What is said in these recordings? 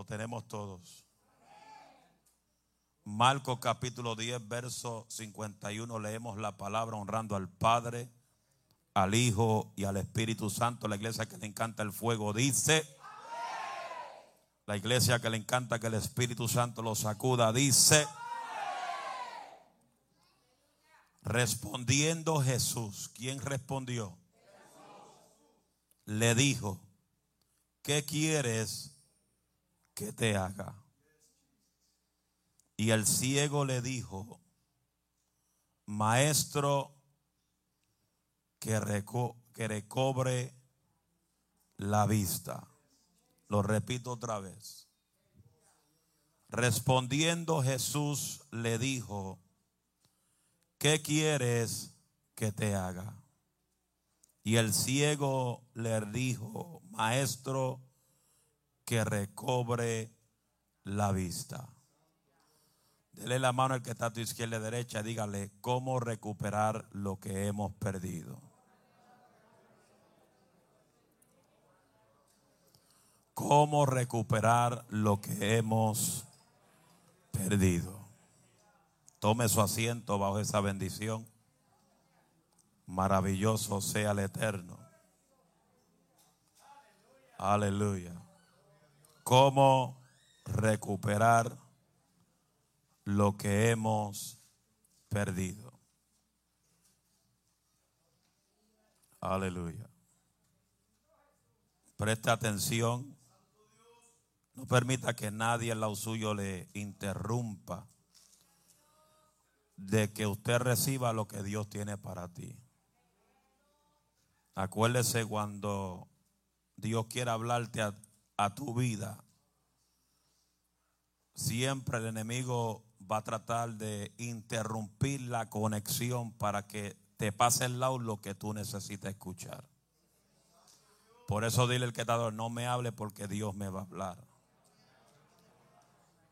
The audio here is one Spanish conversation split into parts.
Lo tenemos todos. Marcos capítulo 10, verso 51, leemos la palabra honrando al Padre, al Hijo y al Espíritu Santo. La iglesia que le encanta el fuego dice, la iglesia que le encanta que el Espíritu Santo lo sacuda dice, respondiendo Jesús, ¿quién respondió? Le dijo, ¿qué quieres que te haga? Y el ciego le dijo, maestro, que, recobre la vista. Lo repito otra vez. Respondiendo Jesús le dijo, ¿qué quieres que te haga? Y el ciego le dijo, maestro, que recobre la vista. Dele la mano al que está a tu izquierda y derecha. Dígale cómo recuperar lo que hemos perdido. Cómo recuperar lo que hemos perdido. Tome su asiento bajo esa bendición. Maravilloso sea el eterno. Aleluya. Cómo recuperar lo que hemos perdido. Aleluya. Presta atención. No permita que nadie al lado suyo le interrumpa de que usted reciba lo que Dios tiene para ti. Acuérdese cuando Dios quiere hablarte a, a tu vida, siempre el enemigo va a tratar de interrumpir la conexión para que te pase el lado lo que tú necesitas escuchar. Por eso dile el que está no me hable porque Dios me va a hablar.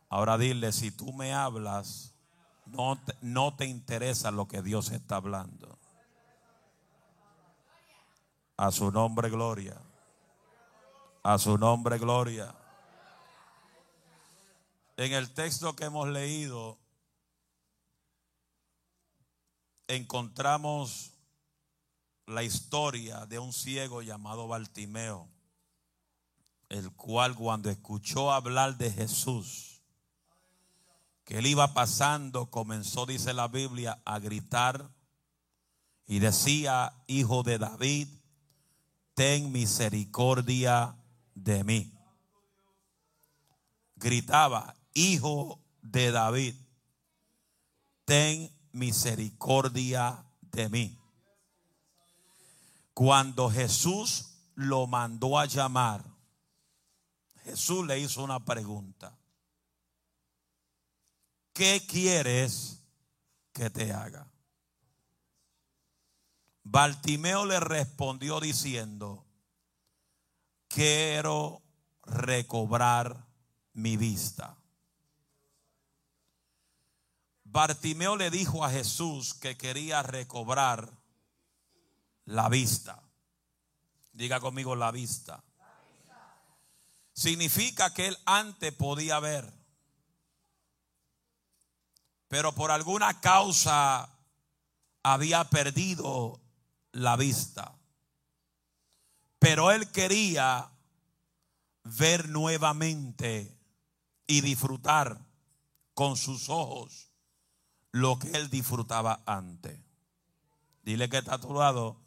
Ahora dile, si tú me hablas, no te, no te interesa lo que Dios está hablando. A su nombre, gloria. A su nombre, gloria. En el texto que hemos leído, encontramos la historia de un ciego llamado Bartimeo, el cual cuando escuchó hablar de Jesús, que él iba pasando, comenzó, dice la Biblia, a gritar y decía, hijo de David, ten misericordia de mí. Gritaba, hijo de David, ten misericordia de mí. Cuando Jesús lo mandó a llamar, Jesús le hizo una pregunta. ¿Qué quieres que te haga? Bartimeo le respondió diciendo, quiero recobrar mi vista. Bartimeo le dijo a Jesús que quería recobrar la vista. Diga conmigo la vista. Significa que él antes podía ver, pero por alguna causa había perdido la vista. Pero él quería ver nuevamente y disfrutar con sus ojos lo que él disfrutaba antes. Dile que está a tu lado,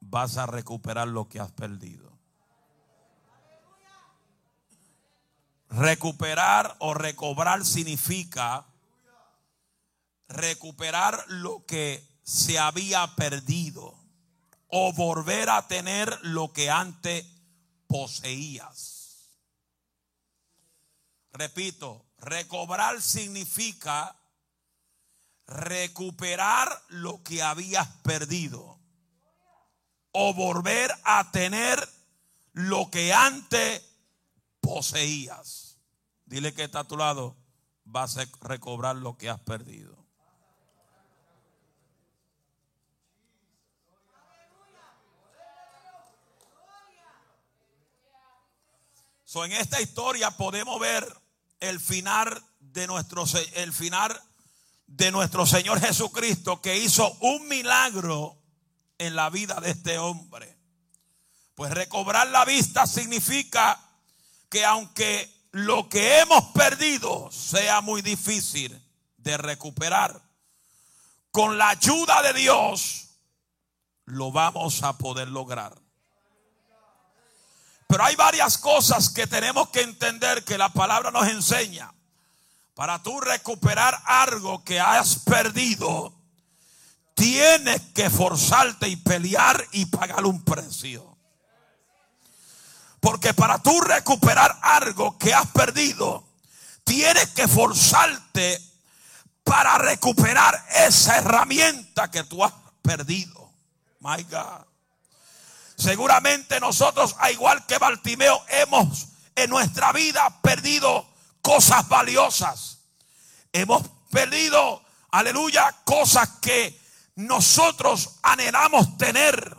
vas a recuperar lo que has perdido. Recuperar o recobrar significa recuperar lo que se había perdido o volver a tener lo que antes poseías. Repito, recobrar significa recuperar lo que habías perdido o volver a tener lo que antes poseías. Dile que está a tu lado, vas a recobrar lo que has perdido. En esta historia podemos ver el final de nuestro el final de nuestro Señor Jesucristo que hizo un milagro en la vida de este hombre. Pues recobrar la vista significa que aunque lo que hemos perdido sea muy difícil de recuperar, con la ayuda de Dios lo vamos a poder lograr. Pero hay varias cosas que tenemos que entender que la palabra nos enseña. Para tú recuperar algo que has perdido, tienes que forzarte y pelear y pagar un precio. Porque para tú recuperar algo que has perdido, tienes que forzarte para recuperar esa herramienta que tú has perdido. My God. Seguramente nosotros, a igual que Bartimeo, hemos en nuestra vida perdido cosas valiosas. Hemos perdido, aleluya, cosas que nosotros anhelamos tener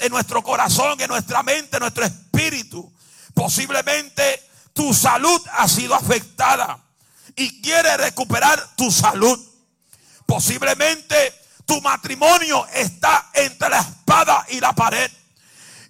en nuestro corazón, en nuestra mente, en nuestro espíritu. Posiblemente tu salud ha sido afectada y quieres recuperar tu salud. Posiblemente tu matrimonio está entre la espada y la pared.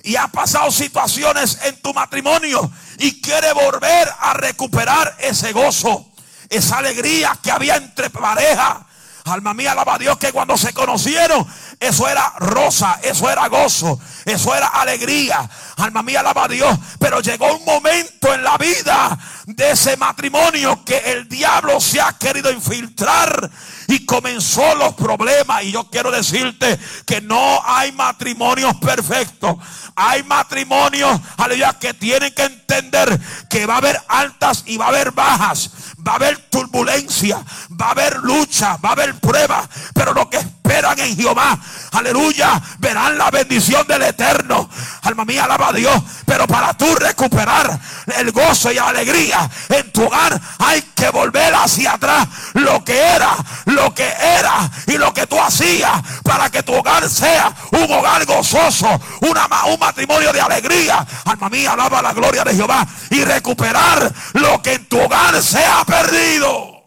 Y ha pasado situaciones en tu matrimonio y quiere volver a recuperar ese gozo, esa alegría que había entre pareja. Alma mía, alaba a Dios que cuando se conocieron, eso era rosa, eso era gozo, eso era alegría. Alma mía, alaba a Dios. Pero llegó un momento en la vida de ese matrimonio que el diablo se ha querido infiltrar y comenzó los problemas. Y yo quiero decirte que no hay matrimonios perfectos. Hay matrimonios, aleluya, que tienen que entender que va a haber altas y va a haber bajas. Va a haber turbulencia, va a haber lucha, va a haber prueba. Pero lo que esperan en Jehová, aleluya, verán la bendición del Eterno. Alma mía, alaba a Dios. Pero para tú recuperar el gozo y la alegría en tu hogar, hay que volver hacia atrás lo que era, lo que era y lo que tú hacías para que tu hogar sea un hogar gozoso, una, un matrimonio de alegría. Alma mía, alaba la gloria de Jehová y recuperar lo que en tu hogar se ha perdido.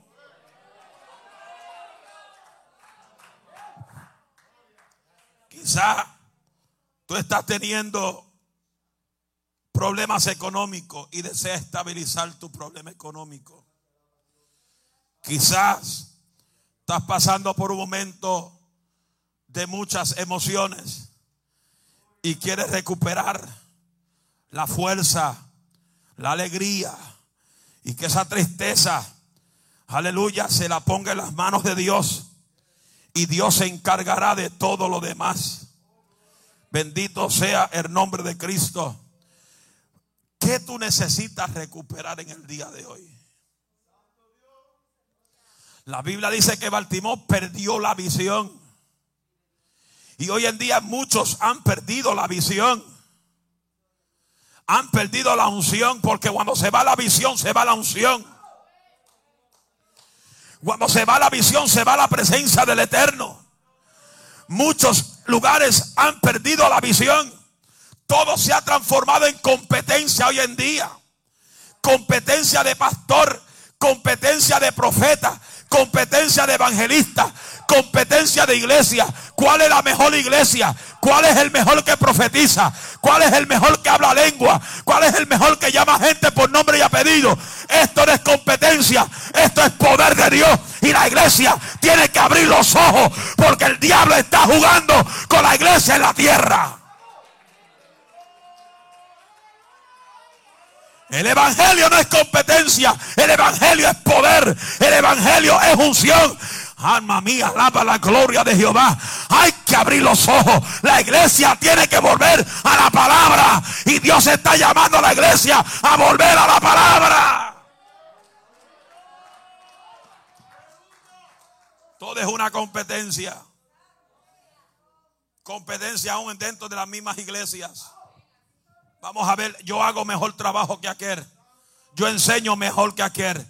Quizá tú estás teniendo problemas económicos y deseas estabilizar tu problema económico. Quizás estás pasando por un momento de muchas emociones y quieres recuperar la fuerza, la alegría y que esa tristeza, aleluya, se la ponga en las manos de Dios y Dios se encargará de todo lo demás. Bendito sea el nombre de Cristo. ¿Qué tú necesitas recuperar en el día de hoy? La Biblia dice que Baltimore perdió la visión. Y hoy en día muchos han perdido la visión. Han perdido la unción porque cuando se va la visión se va la unción. Cuando se va la visión se va la presencia del Eterno. Muchos lugares han perdido la visión. Todo se ha transformado en competencia hoy en día. Competencia de pastor, competencia de profeta, competencia de evangelista, competencia de iglesia. ¿Cuál es la mejor iglesia? ¿Cuál es el mejor que profetiza? ¿Cuál es el mejor que habla lengua? ¿Cuál es el mejor que llama gente por nombre y apellido? Esto no es competencia, esto es poder de Dios. Y la iglesia tiene que abrir los ojos porque el diablo está jugando con la iglesia en la tierra. El Evangelio no es competencia, el Evangelio es poder, el Evangelio es unción. Alma mía, alaba la gloria de Jehová. Hay que abrir los ojos. La iglesia tiene que volver a la palabra. Y Dios está llamando a la iglesia a volver a la palabra. Todo es una competencia. Competencia aún dentro de las mismas iglesias. Vamos a ver, yo hago mejor trabajo que aquel. Yo enseño mejor que aquel.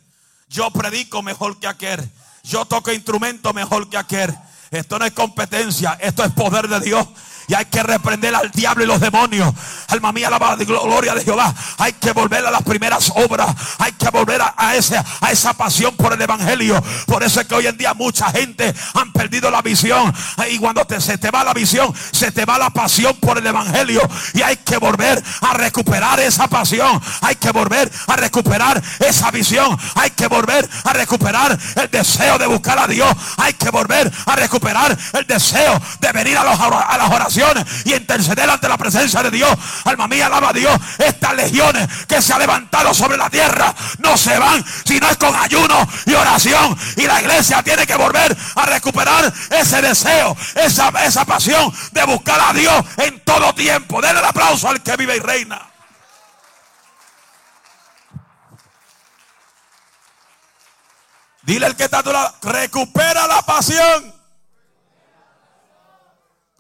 Yo predico mejor que aquel. Yo toco instrumento mejor que aquel. Esto no es competencia, esto es poder de Dios. Y hay que reprender al diablo y los demonios. Alma mía, la gloria de Jehová. Hay que volver a las primeras obras. Hay que volver a, a esa pasión por el evangelio. Por eso es que hoy en día mucha gente han perdido la visión. Y cuando se te va la visión, se te va la pasión por el evangelio. Y hay que volver a recuperar esa pasión. Hay que volver a recuperar esa visión. Hay que volver a recuperar el deseo de buscar a Dios. Hay que volver a recuperar el deseo de venir a, a las oraciones y interceder ante la presencia de Dios. Alma mía, alaba a Dios. Estas legiones que se han levantado sobre la tierra no se van si no es con ayuno y oración. Y la iglesia tiene que volver a recuperar ese deseo, esa, esa pasión de buscar a Dios en todo tiempo. Denle el aplauso al que vive y reina. Dile al que está a tu recupera la pasión.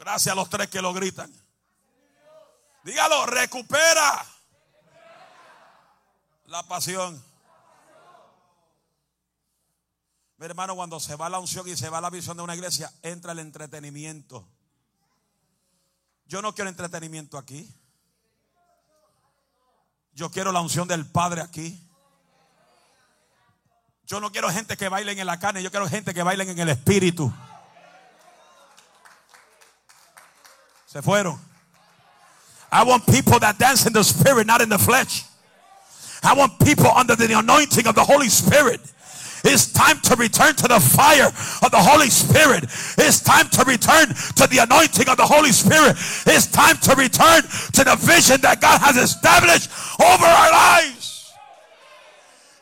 Gracias a los tres que lo gritan. Dígalo, recupera la pasión. Mi hermano, cuando se va la unción y se va la visión de una iglesia, entra el entretenimiento. Yo no quiero entretenimiento aquí. Yo quiero la unción del Padre aquí. Yo no quiero gente que bailen en la carne, yo quiero gente que bailen en el espíritu. Se fueron. I want people that dance in the spirit, not in the flesh. I want people under the anointing of the Holy Spirit. It's time to return to the fire of the Holy Spirit. It's time to return to the anointing of the Holy Spirit. It's time to return to the vision that God has established over our lives.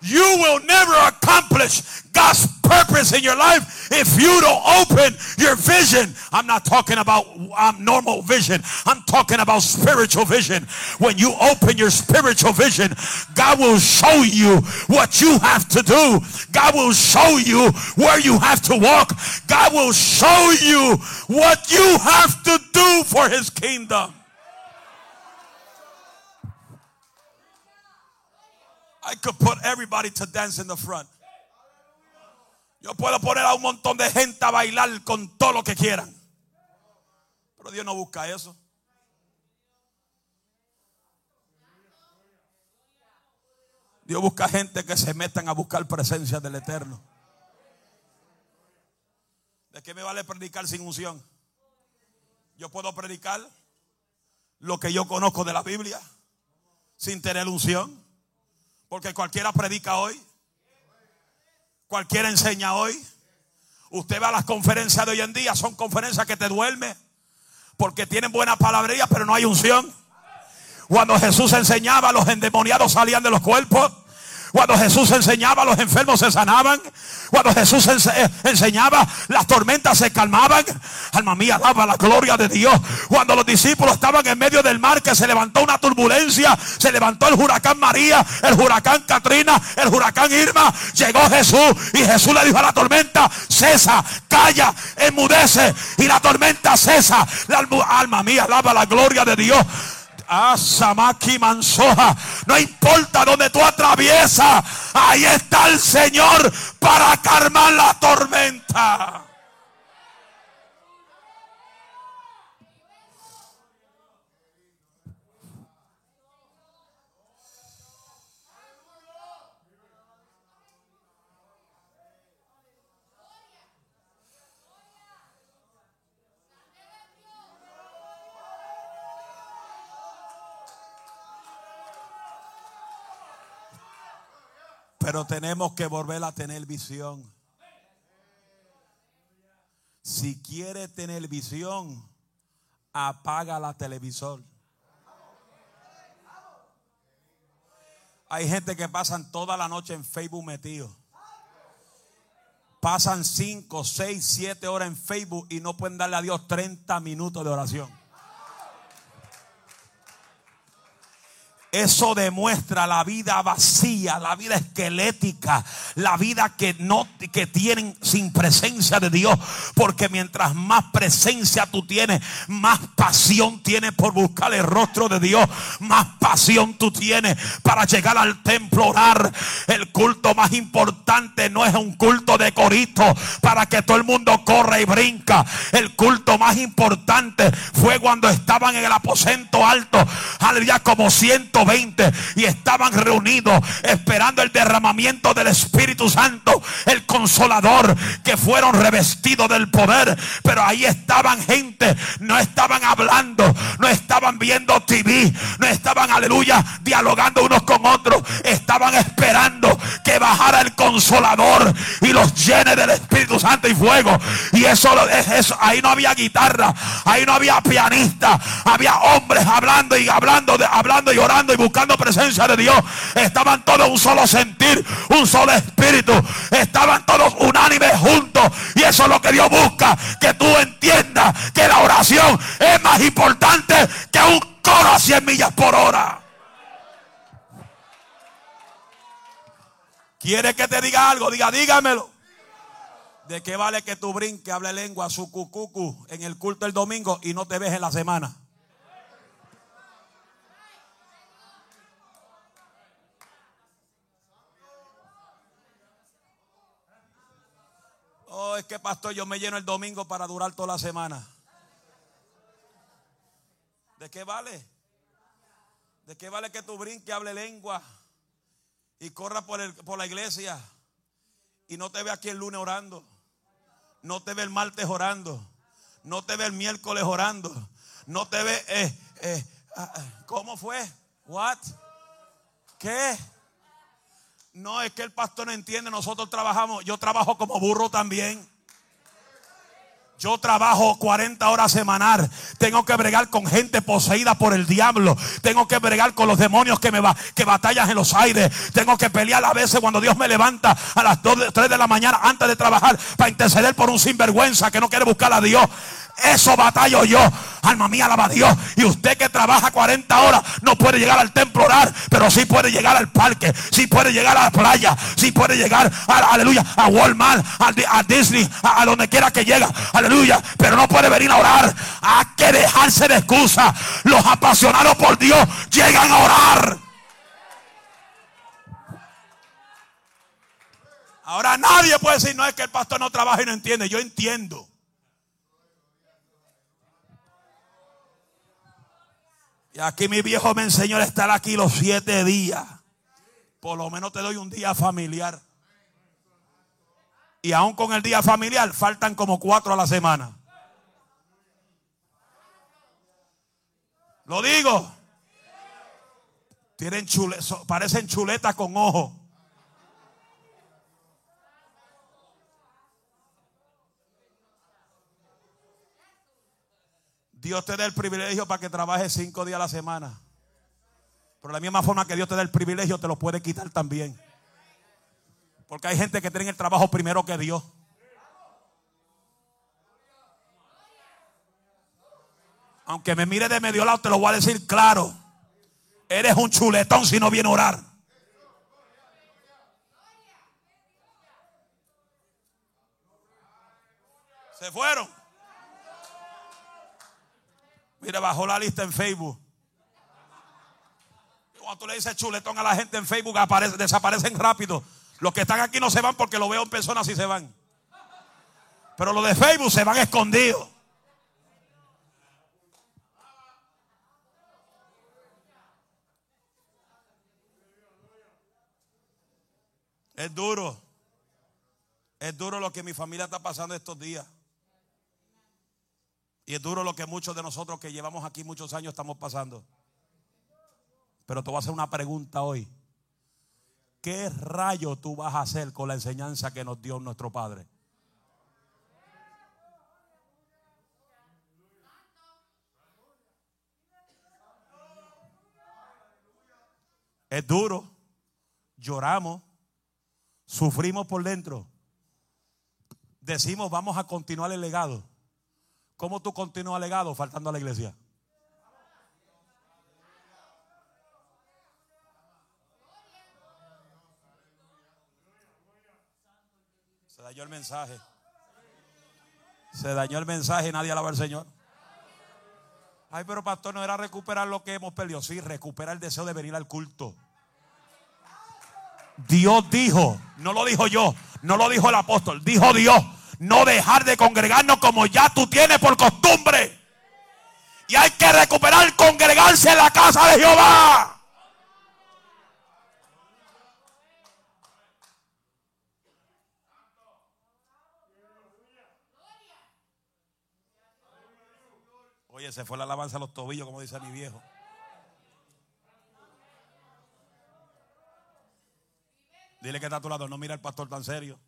You will never accomplish God's purpose in your life if you don't open your vision. I'm not talking about um, normal vision. I'm talking about spiritual vision. When you open your spiritual vision, God will show you what you have to do. God will show you where you have to walk. God will show you what you have to do for his kingdom. I could put everybody to dance in the front. Yo puedo poner a un montón de gente a bailar con todo lo que quieran. Pero Dios no busca eso. Dios busca gente que se metan a buscar presencia del Eterno. ¿De qué me vale predicar sin unción? Yo puedo predicar lo que yo conozco de la Biblia sin tener unción. Porque cualquiera predica hoy. Cualquiera enseña hoy. Usted va a las conferencias de hoy en día, son conferencias que te duermen. Porque tienen buena palabrería, pero no hay unción. Cuando Jesús enseñaba, los endemoniados salían de los cuerpos. Cuando Jesús enseñaba, los enfermos se sanaban. Cuando Jesús eh, enseñaba, las tormentas se calmaban. Alma mía, daba la gloria de Dios. Cuando los discípulos estaban en medio del mar, que se levantó una turbulencia, se levantó el huracán María, el huracán Katrina, el huracán Irma. Llegó Jesús y Jesús le dijo a la tormenta: cesa, calla, enmudece. Y la tormenta cesa. Alma mía, alaba la gloria de Dios. Asamaki Mansoja. No importa donde tú atraviesas. Ahí está el Señor para calmar la tormenta. Pero tenemos que volver a tener visión. Si quiere tener visión, apaga la televisor. Hay gente que pasan toda la noche en Facebook metido. Pasan 5, 6, 7 horas en Facebook y no pueden darle a Dios 30 minutos de oración. Eso demuestra la vida vacía, la vida esquelética, la vida que no que tienen sin presencia de Dios, porque mientras más presencia tú tienes, más pasión tienes por buscar el rostro de Dios, más pasión tú tienes para llegar al templo orar. El culto más importante no es un culto de corito para que todo el mundo corra y brinca. El culto más importante fue cuando estaban en el aposento alto, aleluya, como ciento 20 y estaban reunidos esperando el derramamiento del Espíritu Santo, el consolador, que fueron revestidos del poder. Pero ahí estaban gente, no estaban hablando, no estaban viendo TV, no estaban, aleluya, dialogando unos con otros, estaban esperando que bajara el consolador y los llene del Espíritu Santo y fuego. Y eso, eso ahí no había guitarra, ahí no había pianista, había hombres hablando y hablando, de, hablando y orando y buscando presencia de Dios. Estaban todos un solo sentir, un solo espíritu. Estaban todos unánimes juntos. Y eso es lo que Dios busca. Que tú entiendas que la oración es más importante que un coro a 100 millas por hora. ¿Quiere que te diga algo? Diga, dígamelo. ¿De qué vale que tú brinque, hable lengua, su cucucu en el culto el domingo y no te ves en la semana? Oh, es que pastor, yo me lleno el domingo para durar toda la semana. ¿De qué vale? ¿De qué vale que tú brinque, hable lengua y corra por, el, por la iglesia y no te ve aquí el lunes orando? No te ve el martes orando. No te ve el miércoles orando. No te ve... Eh, eh, ah, ah, ¿Cómo fue? ¿What? ¿Qué? No es que el pastor no entiende, nosotros trabajamos, yo trabajo como burro también. Yo trabajo 40 horas semanal. Tengo que bregar con gente poseída por el diablo. Tengo que bregar con los demonios que me va, que batallan en los aires. Tengo que pelear a veces cuando Dios me levanta a las 2, 3 de la mañana antes de trabajar para interceder por un sinvergüenza que no quiere buscar a Dios. Eso batallo yo. Alma mía, alaba a Dios. Y usted que trabaja 40 horas no puede llegar al templo orar, pero sí puede llegar al parque, sí puede llegar a la playa, sí puede llegar, a, aleluya, a Walmart, a, Disney, a, donde quiera que llegue, aleluya. Pero no puede venir a orar. Hay que dejarse de excusa. Los apasionados por Dios llegan a orar. Ahora nadie puede decir, no es que el pastor no trabaja y no entiende. Yo entiendo. Y aquí mi viejo me enseñó a estar aquí los siete días. Por lo menos te doy un día familiar. Y aún con el día familiar faltan como cuatro a la semana. Lo digo. Tienen chule, parecen chuletas con ojos. Dios te da el privilegio para que trabajes cinco días a la semana. Pero de la misma forma que Dios te da el privilegio, te lo puede quitar también. Porque hay gente que tiene el trabajo primero que Dios. Aunque me mire de medio lado, te lo voy a decir claro. Eres un chuletón si no viene a orar. Se fueron. Mira, bajó la lista en Facebook. Cuando tú le dices chuletón a la gente en Facebook, desaparecen rápido. Los que están aquí no se van porque lo veo en personas y se van. Pero los de Facebook se van escondidos. Es duro. Es duro lo que mi familia está pasando estos días. Y es duro lo que muchos de nosotros que llevamos aquí muchos años estamos pasando. Pero te voy a hacer una pregunta hoy. ¿Qué rayo tú vas a hacer con la enseñanza que nos dio nuestro Padre? Es duro, lloramos, sufrimos por dentro. Decimos, vamos a continuar el legado. ¿Cómo tú continúas legado faltando a la iglesia? Se dañó el mensaje. Se dañó el mensaje nadie alaba al Señor. Ay, pero pastor, no era recuperar lo que hemos perdido. Sí, recupera el deseo de venir al culto. Dios dijo, no lo dijo yo, no lo dijo el apóstol, dijo Dios no dejar de congregarnos como ya tú tienes por costumbre. Y hay que recuperar congregarse en la casa de Jehová. Oye, se fue la alabanza a los tobillos, como dice mi viejo. Dile que está a tu lado, no mira al pastor tan serio.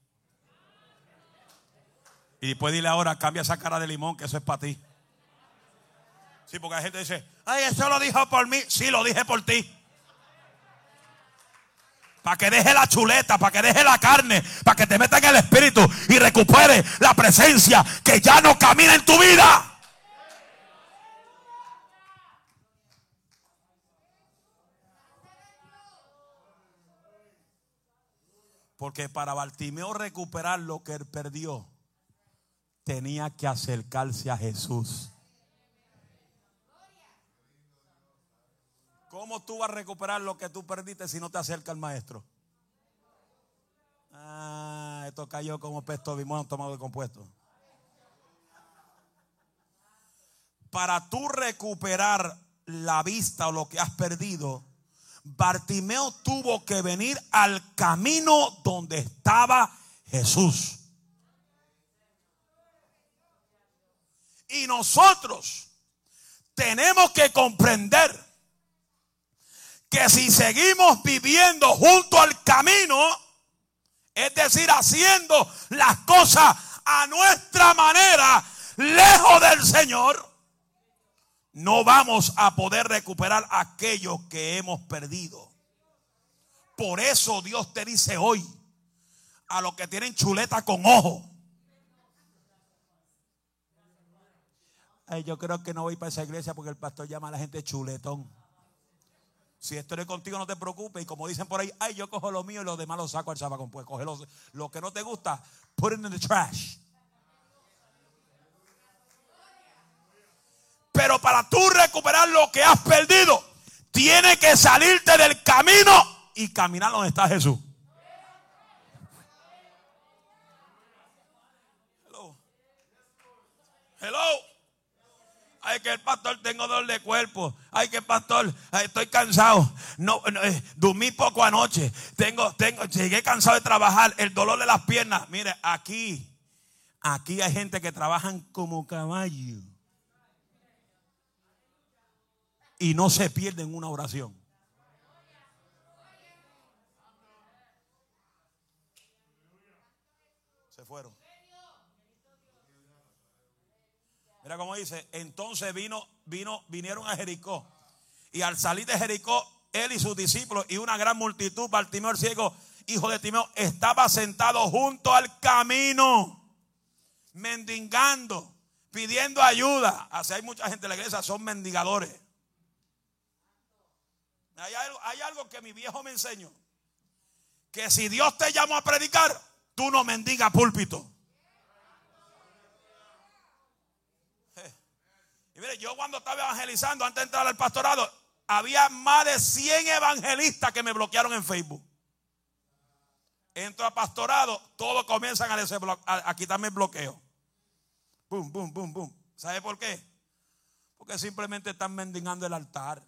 Y después dile ahora, cambia esa cara de limón, que eso es para ti. Sí, porque hay gente que dice, ay, eso lo dijo por mí. Sí, lo dije por ti. Para que deje la chuleta, para que deje la carne, para que te meta en el espíritu y recupere la presencia que ya no camina en tu vida. Porque para Bartimeo recuperar lo que él perdió, tenía que acercarse a Jesús. ¿Cómo tú vas a recuperar lo que tú perdiste si no te acerca al maestro? Ah, esto cayó como pesto de tomado de compuesto. Para tú recuperar la vista o lo que has perdido, Bartimeo tuvo que venir al camino donde estaba Jesús. Y nosotros tenemos que comprender que si seguimos viviendo junto al camino, es decir, haciendo las cosas a nuestra manera, lejos del Señor, no vamos a poder recuperar aquello que hemos perdido. Por eso Dios te dice hoy a los que tienen chuleta con ojo. Ay, yo creo que no voy para esa iglesia porque el pastor llama a la gente chuletón. Si estoy contigo, no te preocupes. Y como dicen por ahí, ay, yo cojo lo mío y los demás lo saco al sabacón. Pues coge lo que no te gusta, put it in the trash. Pero para tú recuperar lo que has perdido, tienes que salirte del camino y caminar donde está Jesús. Hello. Hello. Ay, que el pastor tengo dolor de cuerpo. Ay, que el pastor, estoy cansado. No, eh, dormí poco anoche. Tengo, tengo, llegué cansado de trabajar. El dolor de las piernas. Mire, aquí, aquí hay gente que trabajan como caballo. y no se pierden una oración. Se fueron. Mira cómo dice, entonces vino, vino, vinieron a Jericó. Y al salir de Jericó, él y sus discípulos y una gran multitud, Bartimeo el ciego, hijo de Timeo, estaba sentado junto al camino, mendigando, pidiendo ayuda. Así hay mucha gente en la iglesia, son mendigadores. Hay algo, que mi viejo me enseñó. Que si Dios te llamó a predicar, tú no mendigas púlpito. Eh. Y mire, yo cuando estaba evangelizando antes de entrar al pastorado, había más de 100 evangelistas que me bloquearon en Facebook. Entro a pastorado, todos comienzan a, a quitarme el bloqueo. Boom, boom, boom, boom. ¿Sabe por qué? Porque simplemente están mendigando el altar.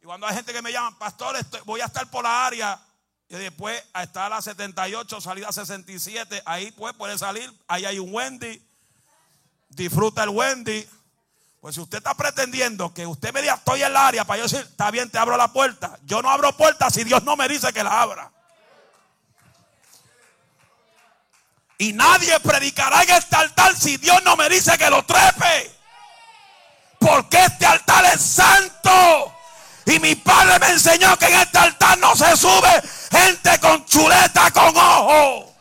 Y cuando hay gente que me llama, pastor, voy a estar por la área. Y después a estar a la 78, salida a 67, ahí pues puede salir. Ahí hay un Wendy. Disfruta el Wendy. Pues si usted está pretendiendo que usted me diga estoy en el área para yo decir, está bien, te abro la puerta. Yo no abro puertas si Dios no me dice que la abra. Y nadie predicará en este altar si Dios no me dice que lo trepe. Porque este altar es santo. Y mi padre me enseñó que en este altar no se sube gente con chuleta, con ojo.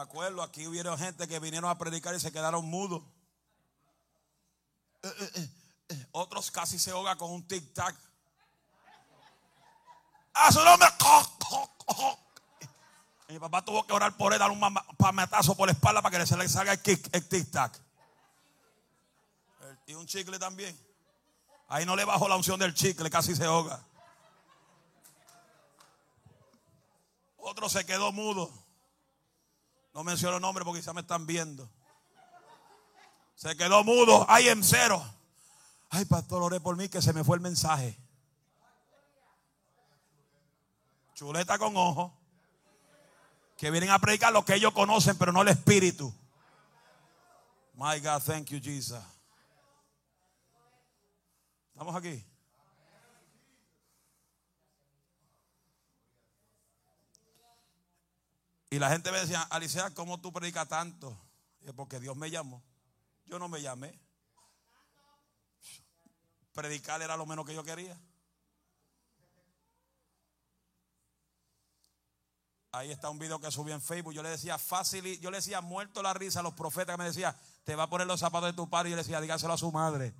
Me acuerdo, aquí hubieron gente que vinieron a predicar y se quedaron mudos. Eh, eh, eh, Otros casi se ahogan con un tic-tac. A su nombre. Mi papá tuvo que orar por él, dar un pametazo por la espalda para que se le salga el, el tic-tac. Y un chicle también. Ahí no le bajó la unción del chicle, casi se ahoga. Otro se quedó mudo. No menciono nombre porque ya me están viendo. Se quedó mudo. Ay, en cero. Ay, pastor, oré por mí que se me fue el mensaje. Chuleta con ojo. Que vienen a predicar lo que ellos conocen, pero no el espíritu. My God, thank you, Jesus. ¿Estamos aquí? Y la gente me decía, Alicia, ¿cómo tú predicas tanto? porque Dios me llamó. Yo no me llamé. Predicar era lo menos que yo quería. Ahí está un video que subí en Facebook. Yo le decía fácil, yo le decía muerto la risa a los profetas que me decía, te va a poner los zapatos de tu padre. Y yo le decía, dígaselo a su madre.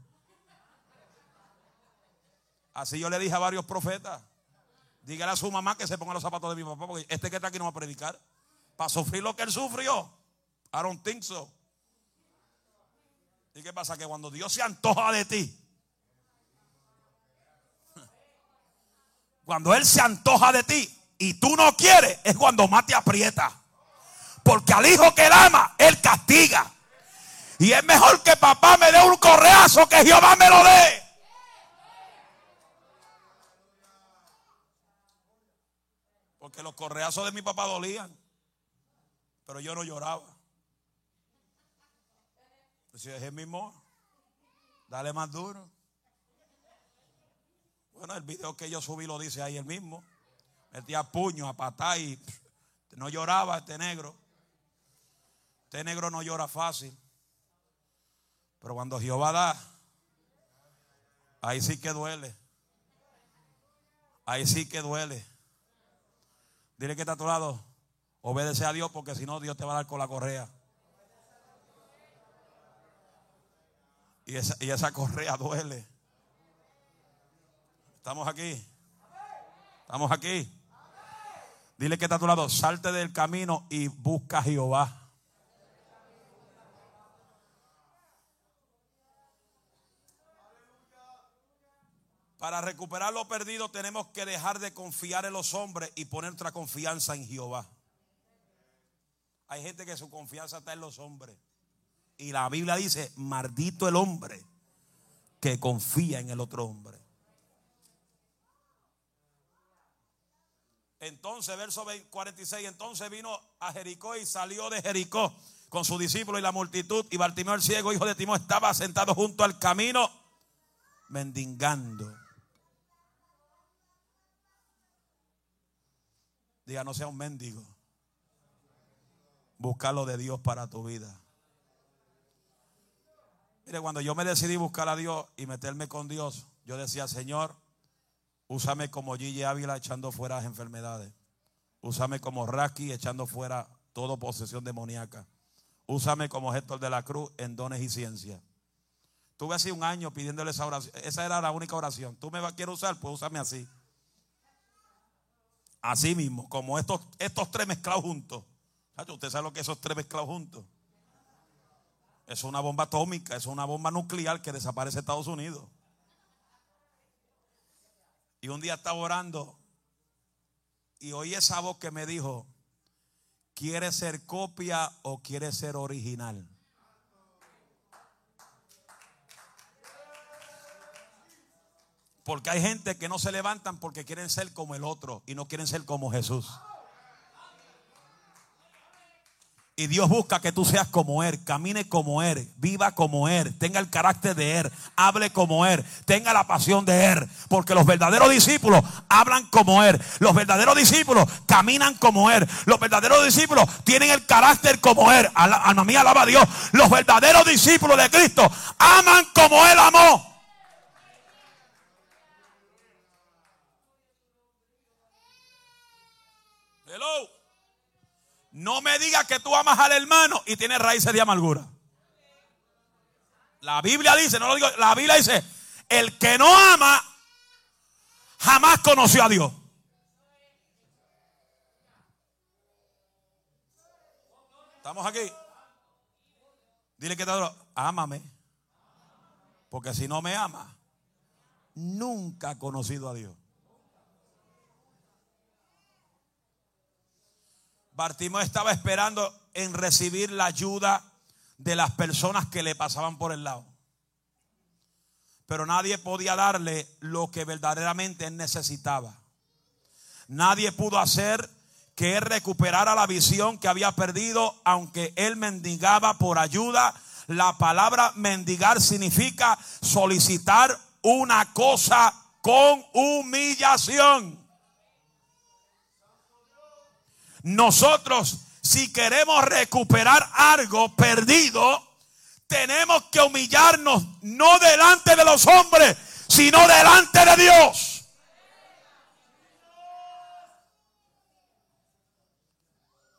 Así yo le dije a varios profetas. Dígale a su mamá que se ponga los zapatos de mi papá, porque este que está aquí no va a predicar para sufrir lo que él sufrió. I don't. ¿Y qué pasa? Que cuando Dios se antoja de ti, cuando Él se antoja de ti y tú no quieres, es cuando más te aprieta. Porque al hijo que él ama, Él castiga. Y es mejor que papá me dé un correazo que Jehová me lo dé. Porque los correazos de mi papá dolían. Pero yo no lloraba. Decía, es mismo. Dale más duro. Bueno, el video que yo subí lo dice ahí el mismo. Metía puño a patá y no lloraba este negro. Este negro no llora fácil. Pero cuando Jehová da, ahí sí que duele. Ahí sí que duele. Dile que está a tu lado. Obedece a Dios porque si no, Dios te va a dar con la correa. Y esa, y esa correa duele. ¿Estamos aquí? ¿Estamos aquí? Dile que está a tu lado, salte del camino y busca a Jehová. Para recuperar lo perdido tenemos que dejar de confiar en los hombres y poner nuestra confianza en Jehová. Hay gente que su confianza está en los hombres. Y la Biblia dice, maldito el hombre que confía en el otro hombre. Entonces, verso 46, entonces vino a Jericó y salió de Jericó con su discípulo y la multitud. Y Bartimeo el ciego, hijo de Timón, estaba sentado junto al camino, mendigando. Diga, no sea un mendigo. Buscar lo de Dios para tu vida. Mire, cuando yo me decidí buscar a Dios y meterme con Dios, yo decía, Señor, úsame como Gigi Ávila echando fuera las enfermedades. Úsame como Raki echando fuera toda posesión demoníaca. Úsame como gestor de la cruz en dones y ciencia. Tuve así un año pidiéndole esa oración. Esa era la única oración. Tú me quieres usar, pues úsame así. Así mismo, como estos, estos tres mezclados juntos. Usted sabe lo que esos tres mezclados juntos. Es una bomba atómica, es una bomba nuclear que desaparece Estados Unidos. Y un día estaba orando y oí esa voz que me dijo, ¿quiere ser copia o quiere ser original? Porque hay gente que no se levantan porque quieren ser como el otro y no quieren ser como Jesús. Y Dios busca que tú seas como Él, camine como Él, viva como Él, tenga el carácter de Él, hable como Él, tenga la pasión de Él. Porque los verdaderos discípulos hablan como Él, los verdaderos discípulos caminan como Él, los verdaderos discípulos tienen el carácter como Él. A, mí alaba a Dios. Los verdaderos discípulos de Cristo aman como Él amó. Hello. No me digas que tú amas al hermano y tienes raíces de amargura. La Biblia dice, no lo digo, la Biblia dice, el que no ama jamás conoció a Dios. ¿Estamos aquí? Dile que te adoro. Ámame. Porque si no me ama, nunca ha conocido a Dios. Bartimeo estaba esperando en recibir la ayuda de las personas que le pasaban por el lado. Pero nadie podía darle lo que verdaderamente él necesitaba. Nadie pudo hacer que él recuperara la visión que había perdido, aunque él mendigaba por ayuda. La palabra mendigar significa solicitar una cosa con humillación. Nosotros, si queremos recuperar algo perdido, tenemos que humillarnos no delante de los hombres, sino delante de Dios.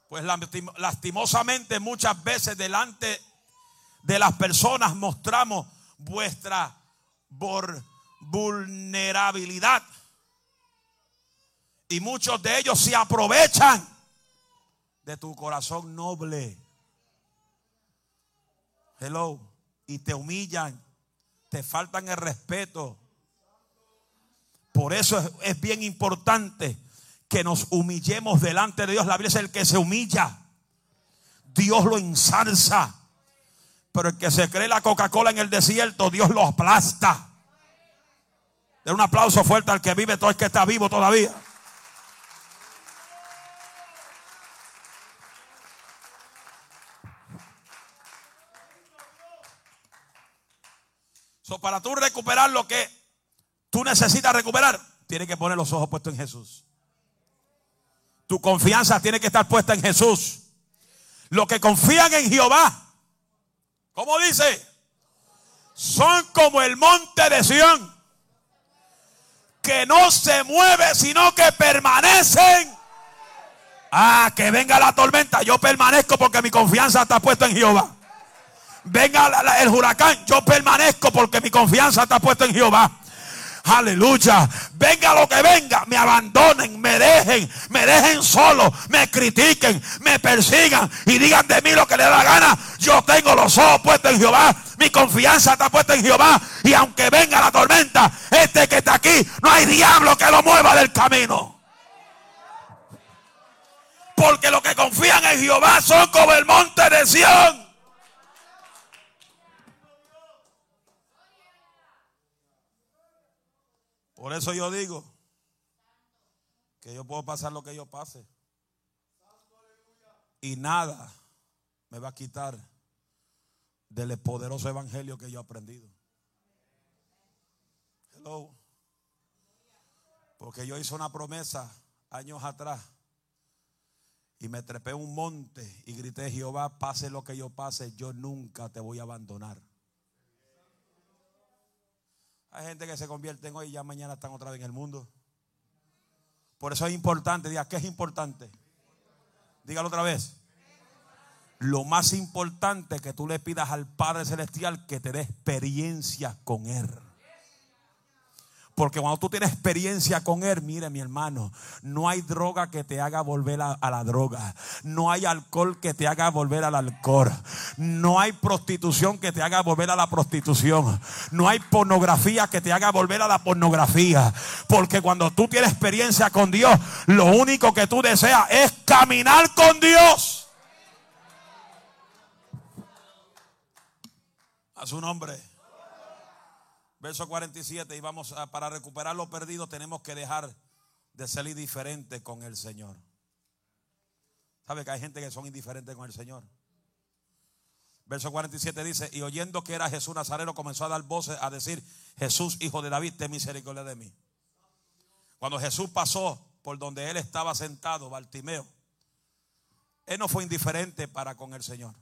Pues lastimosamente muchas veces delante de las personas mostramos vuestra vulnerabilidad. Y muchos de ellos se aprovechan de tu corazón noble. Hello. Y te humillan, te faltan el respeto. Por eso es, bien importante que nos humillemos delante de Dios. La Biblia es el que se humilla. Dios lo ensalza. Pero el que se cree la Coca-Cola en el desierto, Dios lo aplasta. De un aplauso fuerte al que vive, todo el que está vivo todavía. Para tú recuperar lo que tú necesitas recuperar, tienes que poner los ojos puestos en Jesús. Tu confianza tiene que estar puesta en Jesús. Los que confían en Jehová, como dice, son como el monte de Sión, que no se mueve, sino que permanecen. Ah, que venga la tormenta, yo permanezco porque mi confianza está puesta en Jehová venga el huracán, yo permanezco porque mi confianza está puesta en Jehová. Aleluya. Venga lo que venga, me abandonen, me dejen, me dejen solo, me critiquen, me persigan y digan de mí lo que le da la gana. Yo tengo los ojos puestos en Jehová, mi confianza está puesta en Jehová. Y aunque venga la tormenta, este que está aquí, no hay diablo que lo mueva del camino. Porque los que confían en Jehová son como el monte de Sión Por eso yo digo que yo puedo pasar lo que yo pase. Y nada me va a quitar del poderoso evangelio que yo he aprendido. Hello. Porque yo hice una promesa años atrás y me trepé un monte y grité, Jehová, pase lo que yo pase, yo nunca te voy a abandonar. Hay gente que se convierte en hoy y ya mañana están otra vez en el mundo. Por eso es importante, diga, ¿qué es importante? Dígalo otra vez. Lo más importante que tú le pidas al Padre Celestial que te dé experiencia con Él. Porque cuando tú tienes experiencia con Él, mire mi hermano, no hay droga que te haga volver a, la droga. No hay alcohol que te haga volver al alcohol. No hay prostitución que te haga volver a la prostitución. No hay pornografía que te haga volver a la pornografía. Porque cuando tú tienes experiencia con Dios, lo único que tú deseas es caminar con Dios. A su nombre. Verso 47, y vamos a, para recuperar lo perdido tenemos que dejar de ser indiferentes con el Señor. ¿Sabe que hay gente que son indiferentes con el Señor? Verso 47 dice, y oyendo que era Jesús Nazareno, comenzó a dar voces a decir, Jesús, hijo de David, ten misericordia de mí. Cuando Jesús pasó por donde él estaba sentado, Bartimeo, él no fue indiferente para con el Señor.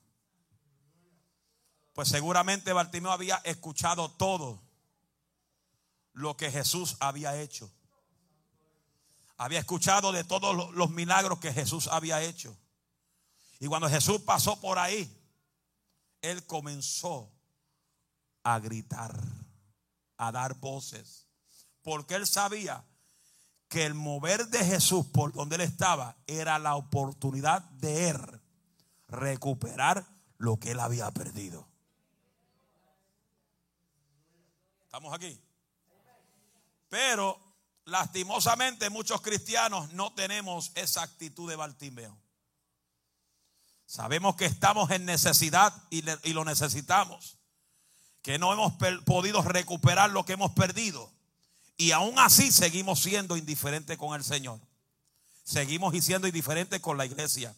Pues seguramente Bartimeo había escuchado todo lo que Jesús había hecho. Había escuchado de todos los milagros que Jesús había hecho. Y cuando Jesús pasó por ahí, él comenzó a gritar, a dar voces, porque él sabía que el mover de Jesús por donde él estaba era la oportunidad de él recuperar lo que él había perdido. ¿Estamos aquí? Pero lastimosamente muchos cristianos no tenemos esa actitud de Bartimeo. Sabemos que estamos en necesidad y, lo necesitamos. Que no hemos podido recuperar lo que hemos perdido. Y aún así seguimos siendo indiferentes con el Señor. Seguimos siendo indiferentes con la iglesia.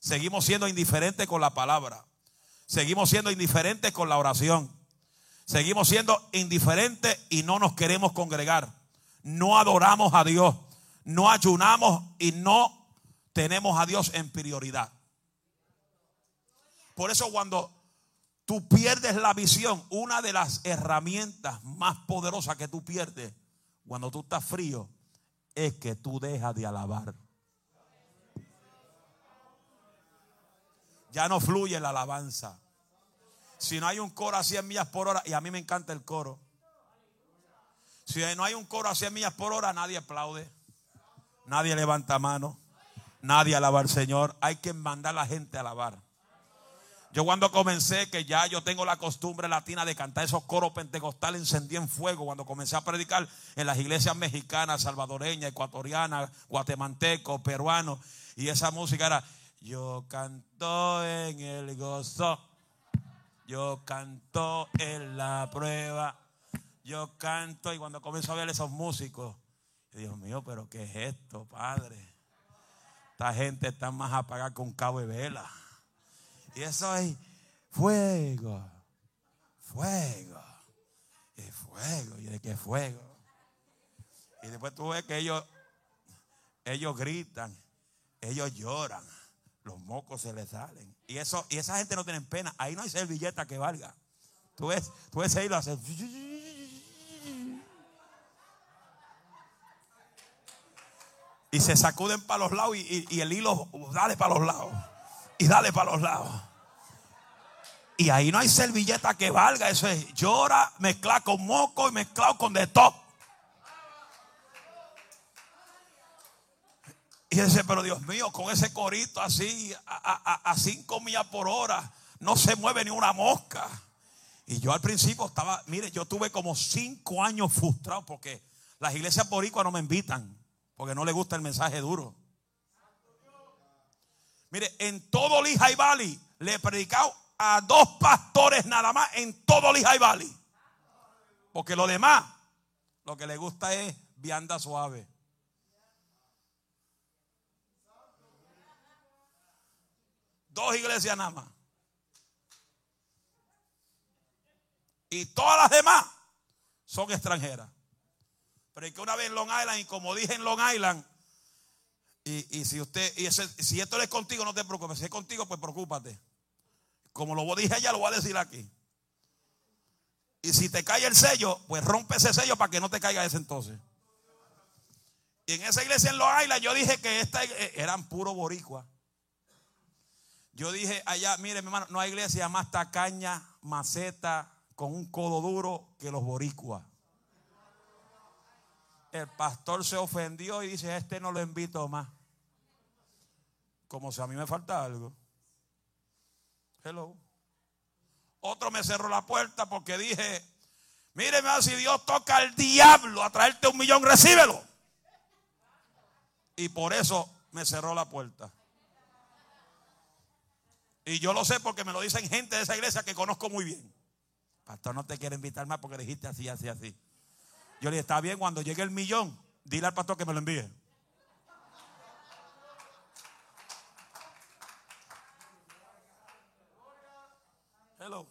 Seguimos siendo indiferentes con la palabra. Seguimos siendo indiferentes con la oración. Seguimos siendo indiferentes y no nos queremos congregar. No adoramos a Dios. No ayunamos y no tenemos a Dios en prioridad. Por eso cuando tú pierdes la visión, una de las herramientas más poderosas que tú pierdes cuando tú estás frío es que tú dejas de alabar. Ya no fluye la alabanza. Si no hay un coro a 100 millas por hora, y a mí me encanta el coro. Si no hay un coro a 100 millas por hora, nadie aplaude. Nadie levanta mano. Nadie alaba al Señor. Hay que mandar a la gente a alabar. Yo cuando comencé, que ya yo tengo la costumbre latina de cantar esos coros pentecostales, encendí en fuego cuando comencé a predicar en las iglesias mexicanas, salvadoreñas, ecuatorianas, guatemaltecos, peruanos. Y esa música era, yo canto en el gozo, yo canto en la prueba, yo canto. Y cuando comienzo a ver esos músicos, Dios mío, pero ¿qué es esto, Padre? Esta gente está más apagada con cabo de vela. Y eso es fuego, fuego, y fuego, y de qué fuego. Y después tú ves que ellos, ellos gritan, ellos lloran, los mocos se les salen. Y eso, y esa gente no tiene pena. Ahí no hay servilleta que valga. Tú ves, tú ves ahí lo hacen. Y se sacuden para los lados y, y el hilo, dale para los lados y dale para los lados. Y ahí no hay servilleta que valga. Eso es llora, mezcla con moco y mezclado con de top. Y dice, pero Dios mío, con ese corito así, a, cinco millas por hora, no se mueve ni una mosca. Y yo al principio estaba, mire, yo tuve como cinco años frustrado porque las iglesias boricuas no me invitan, porque no les gusta el mensaje duro. Mire, en todo Lehigh Valley le he predicado a dos pastores nada más en todo Lehigh Valley. Porque lo demás, lo que le gusta es vianda suave. Dos iglesias nada más. Y todas las demás son extranjeras. Pero hay que una vez en Long Island, y como dije en Long Island, y, si usted, y si esto es contigo, no te preocupes. Si es contigo, pues preocúpate. Como lo dije allá, lo voy a decir aquí. Y si te cae el sello, pues rompe ese sello para que no te caiga ese entonces. Y en esa iglesia en Los Islas yo dije que esta eh, eran puro boricua. Yo dije allá, mire mi hermano, no hay iglesia más tacaña, maceta, con un codo duro que los boricuas. El pastor se ofendió y dice, este no lo invito más. Como si a mí me falta algo. Hello. Otro me cerró la puerta porque dije, míreme, si Dios toca al diablo a traerte un millón, recíbelo. Y por eso me cerró la puerta. Y yo lo sé porque me lo dicen gente de esa iglesia que conozco muy bien. Pastor, no te quiero invitar más porque dijiste así, así, así. Yo le dije, está bien, cuando llegue el millón, dile al pastor que me lo envíe. Hello.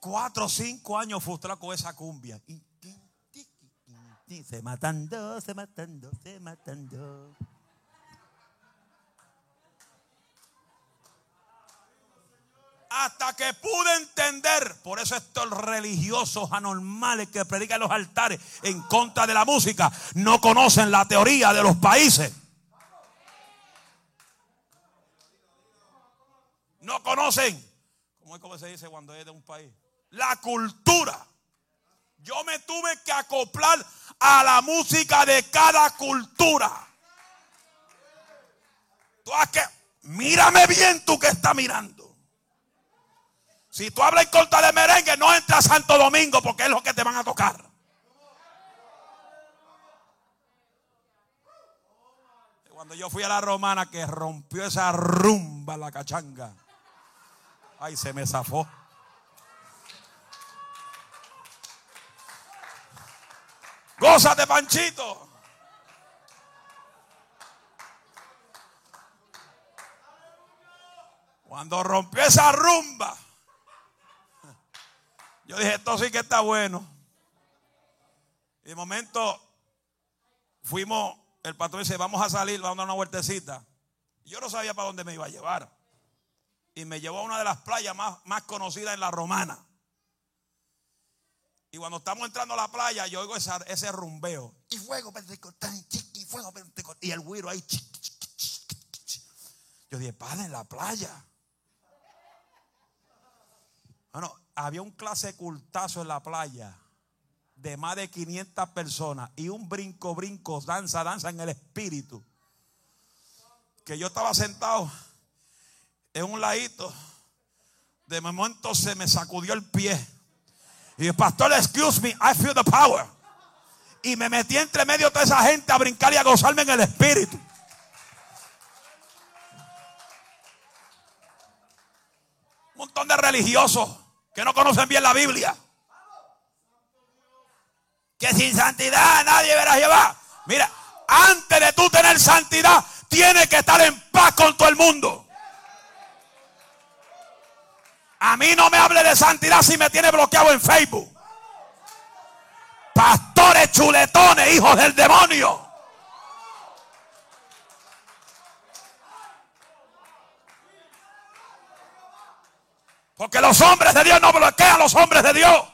Cuatro o cinco años frustrado con esa cumbia. Se matando, se matando, se matando. Hasta que pude entender. Por eso estos religiosos anormales que predican los altares en contra de la música no conocen la teoría de los países. No conocen, ¿cómo es como se dice cuando es de un país? La cultura. Yo me tuve que acoplar a la música de cada cultura. Tú que, mírame bien tú que estás mirando. Si tú hablas en contra de merengue, no entra a Santo Domingo porque es lo que te van a tocar. Cuando yo fui a la romana que rompió esa rumba la cachanga. Ay, se me zafó. Gózate, Panchito. Cuando rompió esa rumba, yo dije, esto sí que está bueno. Y de momento fuimos, el patrón dice, vamos a salir, vamos a dar una vueltecita. Yo no sabía para dónde me iba a llevar. Y me llevó a una de las playas más, más conocidas en la romana. Y cuando estamos entrando a la playa, yo oigo ese rumbeo. Y fuego y fuego Y el güiro ahí. Yo dije, padre, en la playa. Bueno, había un clase cultazo en la playa de más de 500 personas y un brinco, brinco, danza, danza en el espíritu. Que yo estaba sentado en un ladito. De momento se me sacudió el pie. Y el pastor, excuse me, I feel the power. Y me metí entre medio de toda esa gente a brincar y a gozarme en el espíritu. Un montón de religiosos que no conocen bien la Biblia. Que sin santidad nadie verá llevar. Mira, antes de tú tener santidad, tienes que estar en paz con todo el mundo. A mí no me hable de santidad si me tiene bloqueado en Facebook. Pastores chuletones, hijos del demonio. Porque los hombres de Dios no bloquean a los hombres de Dios.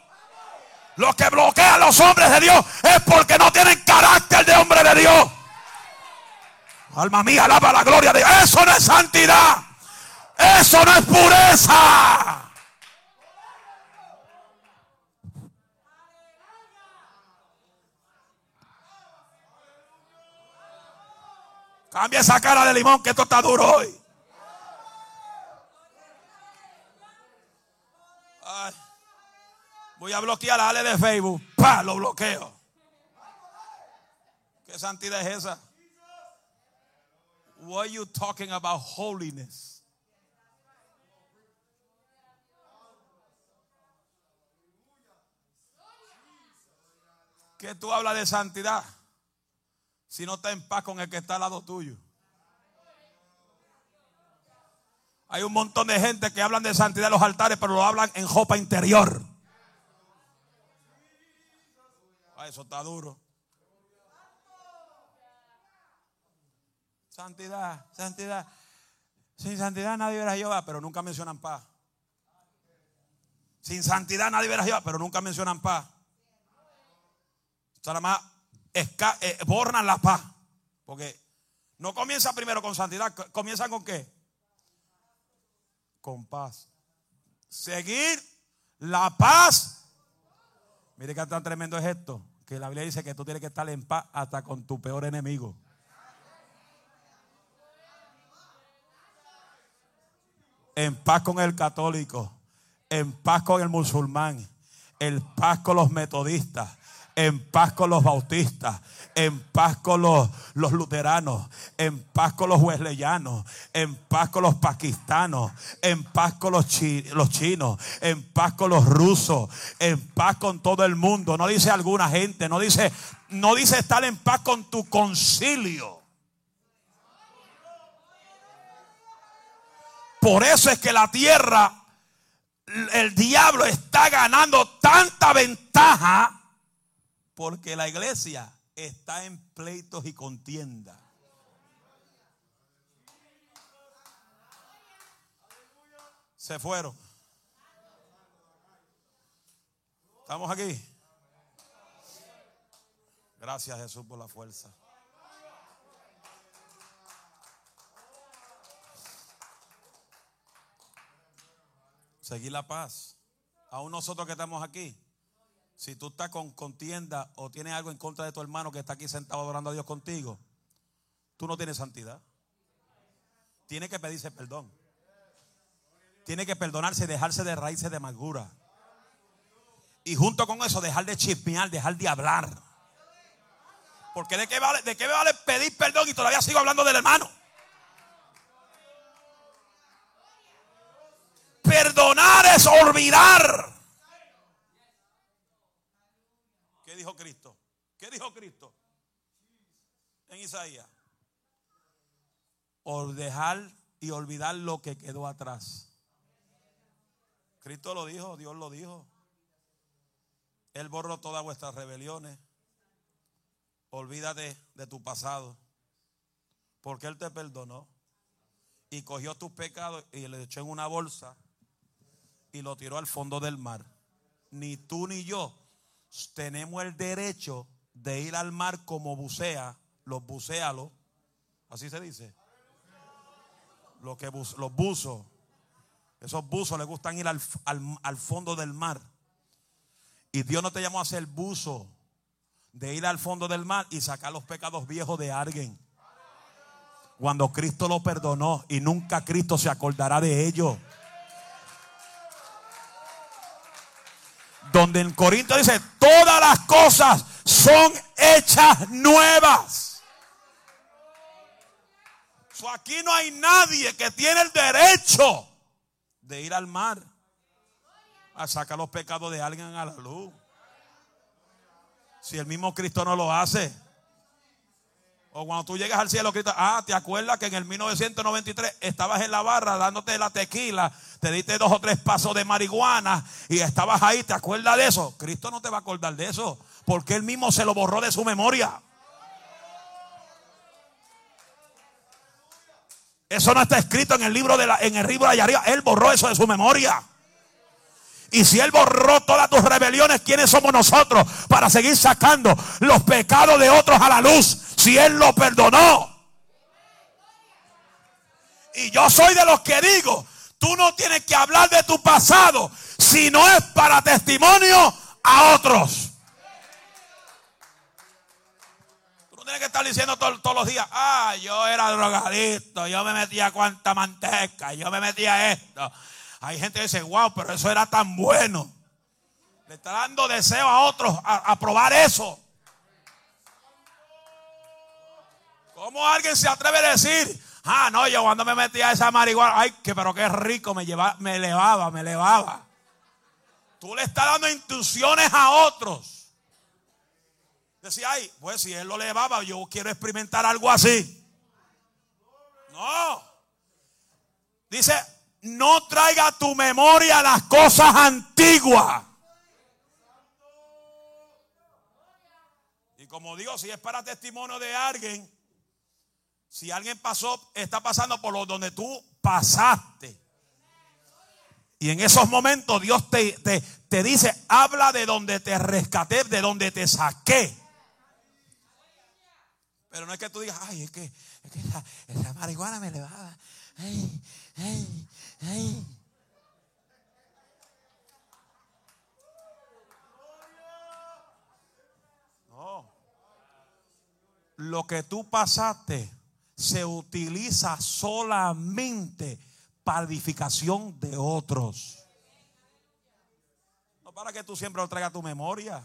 Los que bloquean a los hombres de Dios es porque no tienen carácter de hombre de Dios. Alma mía, alaba la gloria de Dios. Eso no es santidad. Eso no es pureza. Cambia esa cara de limón que esto está duro hoy. Voy a bloquear a Ale de Facebook. ¡Pah! Lo bloqueo. ¿Qué santidad es esa? What are you talking about holiness? ¿Qué tú hablas de santidad? si no está en paz con el que está al lado tuyo. Hay un montón de gente que hablan de santidad en los altares, pero lo hablan en jopa interior. Ah, eso está duro. Santidad, santidad. Sin santidad nadie verá a Jehová, pero nunca mencionan paz. Sin santidad nadie verá a Jehová, pero nunca mencionan paz. Nada más eh, borran la paz. Porque no comienza primero con santidad, comienza con qué? Con paz. Seguir la paz. Mire que tan tremendo es esto, que la Biblia dice que tú tienes que estar en paz hasta con tu peor enemigo. En paz con el católico, en paz con el musulmán, en paz con los metodistas, en paz con los bautistas, en paz con los, los luteranos, en paz con los wesleyanos, en paz con los pakistanos, en paz con los, los chinos, en paz con los rusos, en paz con todo el mundo. No dice alguna gente, no dice, no dice estar en paz con tu concilio. Por eso es que la tierra, el diablo está ganando tanta ventaja porque la iglesia está en pleitos y contienda. Se fueron. ¿Estamos aquí? Gracias Jesús por la fuerza. Seguir la paz. Aún nosotros que estamos aquí. Si tú estás con contienda o tienes algo en contra de tu hermano que está aquí sentado adorando a Dios contigo, tú no tienes santidad. Tiene que pedirse perdón. Tiene que perdonarse y dejarse de raíces de amargura. Y junto con eso, dejar de chismear, dejar de hablar. Porque de qué vale, de qué vale pedir perdón y todavía sigo hablando del hermano. Perdonar es olvidar. ¿Qué dijo Cristo? ¿Qué dijo Cristo? En Isaías. O dejar y olvidar lo que quedó atrás. Cristo lo dijo, Dios lo dijo. Él borró todas vuestras rebeliones. Olvídate de tu pasado. Porque Él te perdonó. Y cogió tus pecados y le echó en una bolsa y lo tiró al fondo del mar. Ni tú ni yo tenemos el derecho de ir al mar como bucea, los bucealos, así se dice. Los, que, los buzos, esos buzos les gustan ir al, al fondo del mar. Y Dios no te llamó a ser buzo de ir al fondo del mar y sacar los pecados viejos de alguien. Cuando Cristo lo perdonó y nunca Cristo se acordará de ello. Donde en Corinto dice, todas las cosas son hechas nuevas. aquí no hay nadie que tiene el derecho de ir al mar a sacar los pecados de alguien a la luz. Si el mismo Cristo no lo hace. O cuando tú llegas al cielo, Cristo, ah, ¿te acuerdas que en el 1993 estabas en la barra dándote la tequila, te diste dos o tres pasos de marihuana y estabas ahí, ¿te acuerdas de eso? Cristo no te va a acordar de eso, porque él mismo se lo borró de su memoria. Eso no está escrito en el libro de la, en el libro de allá. Él borró eso de su memoria. Y si Él borró todas tus rebeliones, ¿quiénes somos nosotros para seguir sacando los pecados de otros a la luz? Si Él lo perdonó. Y yo soy de los que digo, tú no tienes que hablar de tu pasado si no es para testimonio a otros. Tú no tienes que estar diciendo todos los días, ah, yo era drogadicto, yo me metía cuanta manteca, yo me metía esto. Hay gente que dice, wow, pero eso era tan bueno. Le está dando deseo a otros a, probar eso. ¿Cómo alguien se atreve a decir, ah, no, yo cuando me metía esa marihuana, ay, que pero qué rico, me, llevaba, me elevaba, me elevaba. Tú le estás dando instrucciones a otros. Decía, ay, pues si él lo elevaba, yo quiero experimentar algo así. No. Dice, no traiga tu memoria las cosas antiguas. Y como digo, si es para testimonio de alguien, si alguien pasó, está pasando por donde tú pasaste. Y en esos momentos Dios te, te, dice, habla de donde te rescaté, de donde te saqué. Pero no es que tú digas, ay, es que, es que esa, marihuana me elevaba. Ay, ay, no. Lo que tú pasaste se utiliza solamente para edificación de otros. No para que tú siempre lo traigas a tu memoria.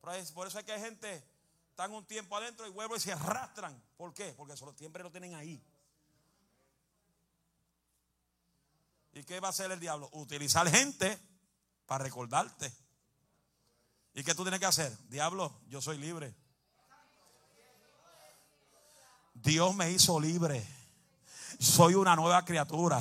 Por eso es que hay gente están un tiempo adentro y vuelven y se arrastran. ¿Por qué? Porque siempre lo tienen ahí. ¿Y qué va a hacer el diablo? Utilizar gente para recordarte. ¿Y qué tú tienes que hacer? Diablo, yo soy libre. Dios me hizo libre soy una nueva criatura.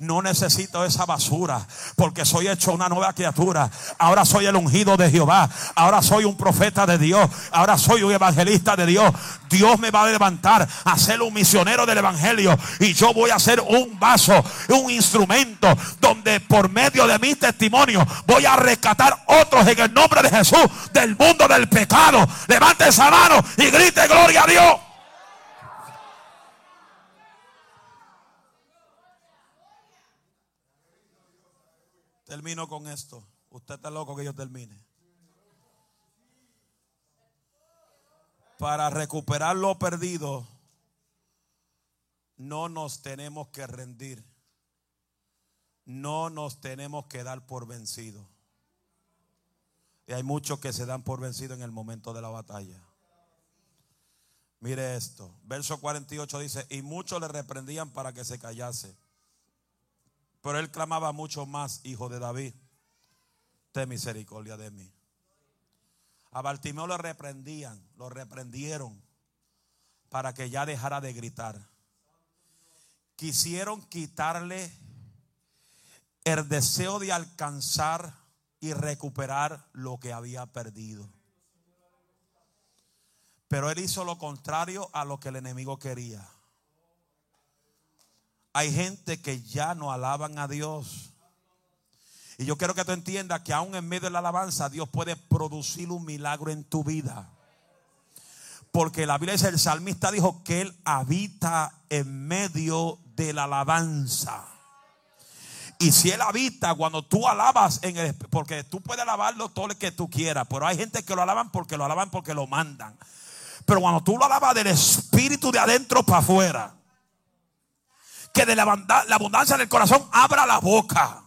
No necesito esa basura porque soy hecho una nueva criatura. Ahora soy el ungido de Jehová. Ahora soy un profeta de Dios. Ahora soy un evangelista de Dios. Dios me va a levantar a ser un misionero del evangelio y yo voy a ser un vaso, un instrumento donde por medio de mi testimonio voy a rescatar otros en el nombre de Jesús del mundo del pecado. Levante esa mano y grite gloria a Dios. Termino con esto. Usted está loco que yo termine. Para recuperar lo perdido, no nos tenemos que rendir. No nos tenemos que dar por vencidos. Y hay muchos que se dan por vencidos en el momento de la batalla. Mire esto. Verso 48 dice, y muchos le reprendían para que se callase. Pero él clamaba mucho más, hijo de David, ten misericordia de mí. A Bartimeo lo reprendían, lo reprendieron para que ya dejara de gritar. Quisieron quitarle el deseo de alcanzar y recuperar lo que había perdido. Pero él hizo lo contrario a lo que el enemigo quería. Hay gente que ya no alaban a Dios. Y yo quiero que tú entiendas que aún en medio de la alabanza Dios puede producir un milagro en tu vida. Porque la Biblia dice, el salmista dijo que Él habita en medio de la alabanza. Y si Él habita cuando tú alabas en el, porque tú puedes alabarlo todo lo que tú quieras, pero hay gente que lo alaban porque lo alaban porque lo mandan. Pero cuando tú lo alabas del espíritu de adentro para afuera, que de la, abundancia del corazón abra la boca.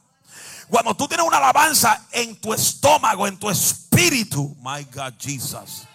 Cuando tú tienes una alabanza en tu estómago, en tu espíritu, my God Jesus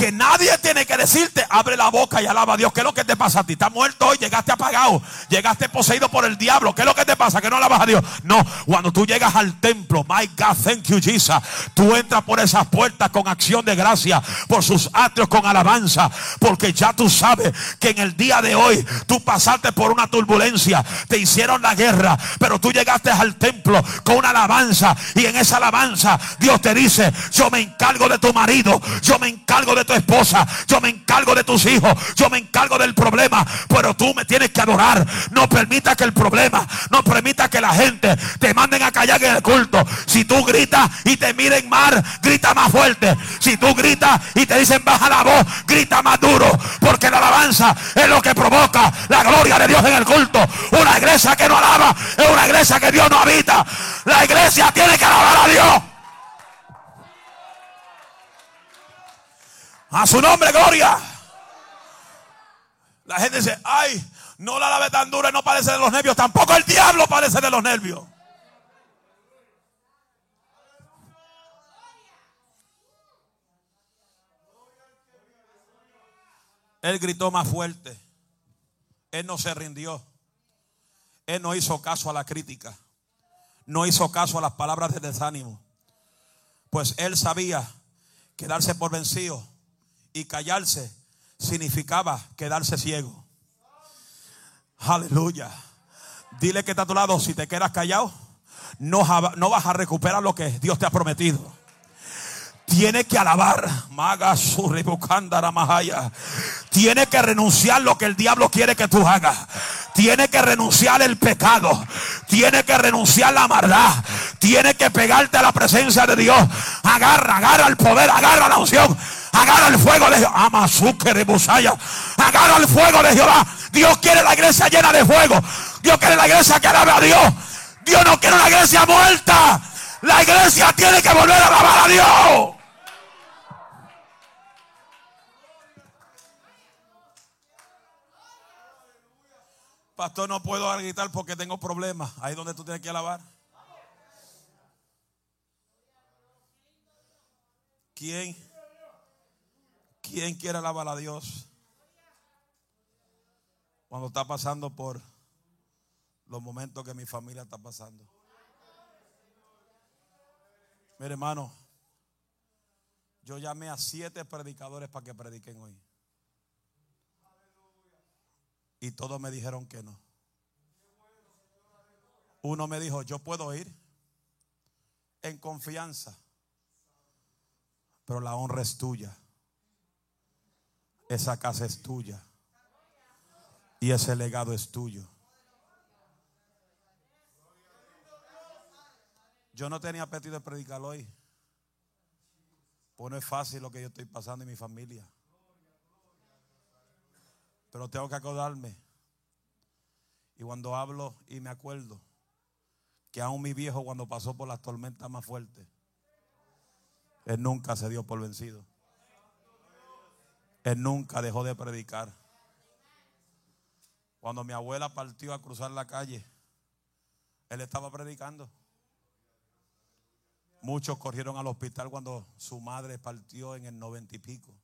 que nadie tiene que decirte, abre la boca y alaba a Dios. ¿Qué es lo que te pasa a ti? ¿Estás muerto hoy? ¿Llegaste apagado? ¿Llegaste poseído por el diablo? ¿Qué es lo que te pasa? ¿Que no alabas a Dios? No, cuando tú llegas al templo, my God, thank you Jesus, tú entras por esas puertas con acción de gracia, por sus atrios con alabanza, porque ya tú sabes que en el día de hoy tú pasaste por una turbulencia, te hicieron la guerra, pero tú llegaste al templo con una alabanza y en esa alabanza Dios te dice, yo me encargo de tu marido, yo me encargo de tu esposa, yo me encargo de tus hijos, yo me encargo del problema, pero tú me tienes que adorar. No permita que el problema, no permita que la gente te manden a callar en el culto. Si tú gritas y te miren mal, grita más fuerte. Si tú gritas y te dicen baja la voz, grita más duro, porque la alabanza es lo que provoca la gloria de Dios en el culto. Una iglesia que no alaba es una iglesia que Dios no habita. La iglesia tiene que alabar a Dios. A su nombre, gloria. La gente dice, ay, no la lave tan dura y no parece de los nervios. Tampoco el diablo parece de los nervios. Él gritó más fuerte. Él no se rindió. Él no hizo caso a la crítica. No hizo caso a las palabras de desánimo. Pues él sabía quedarse por vencido y callarse significaba quedarse ciego. Aleluya. Dile que está a tu lado, si te quedas callado, no, no vas a recuperar lo que Dios te ha prometido. Tiene que alabar. Maga Tiene que renunciar lo que el diablo quiere que tú hagas. Tiene que renunciar el pecado. Tiene que renunciar la maldad. Tiene que pegarte a la presencia de Dios. Agarra, agarra el poder, agarra la unción. Agarra el fuego de Jehová. Agarra el fuego de Jehová. Dios quiere la iglesia llena de fuego. Dios quiere la iglesia que alabe a Dios. Dios no quiere una iglesia muerta. La iglesia tiene que volver a alabar a Dios. Pastor, no puedo gritar porque tengo problemas. Ahí donde tú tienes que alabar. ¿Quién? ¿Quién quiere alabar a Dios? Cuando está pasando por los momentos que mi familia está pasando. Mire, hermano, yo llamé a siete predicadores para que prediquen hoy. Y todos me dijeron que no. Uno me dijo, yo puedo ir en confianza, pero la honra es tuya. Esa casa es tuya. Y ese legado es tuyo. Yo no tenía apetito de predicar hoy. Pues no es fácil lo que yo estoy pasando en mi familia. Pero tengo que acordarme. Y cuando hablo y me acuerdo que aún mi viejo cuando pasó por las tormentas más fuertes, él nunca se dio por vencido. Él nunca dejó de predicar. Cuando mi abuela partió a cruzar la calle, él estaba predicando. Muchos corrieron al hospital cuando su madre partió en el noventa y pico.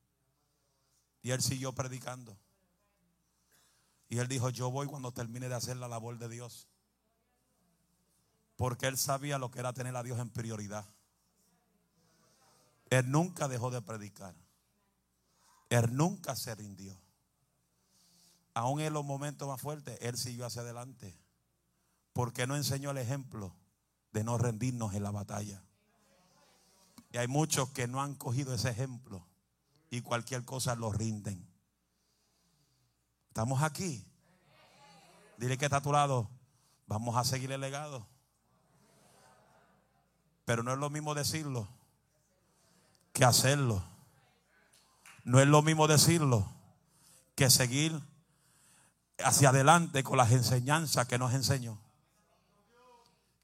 Y él siguió predicando. Y él dijo, yo voy cuando termine de hacer la labor de Dios. Porque él sabía lo que era tener a Dios en prioridad. Él nunca dejó de predicar. Él nunca se rindió. Aún en los momentos más fuertes, Él siguió hacia adelante. Porque no enseñó el ejemplo de no rendirnos en la batalla. Y hay muchos que no han cogido ese ejemplo y cualquier cosa lo rinden. Estamos aquí. Dile que está a tu lado. Vamos a seguir el legado. Pero no es lo mismo decirlo que hacerlo. No es lo mismo decirlo que seguir hacia adelante con las enseñanzas que nos enseñó.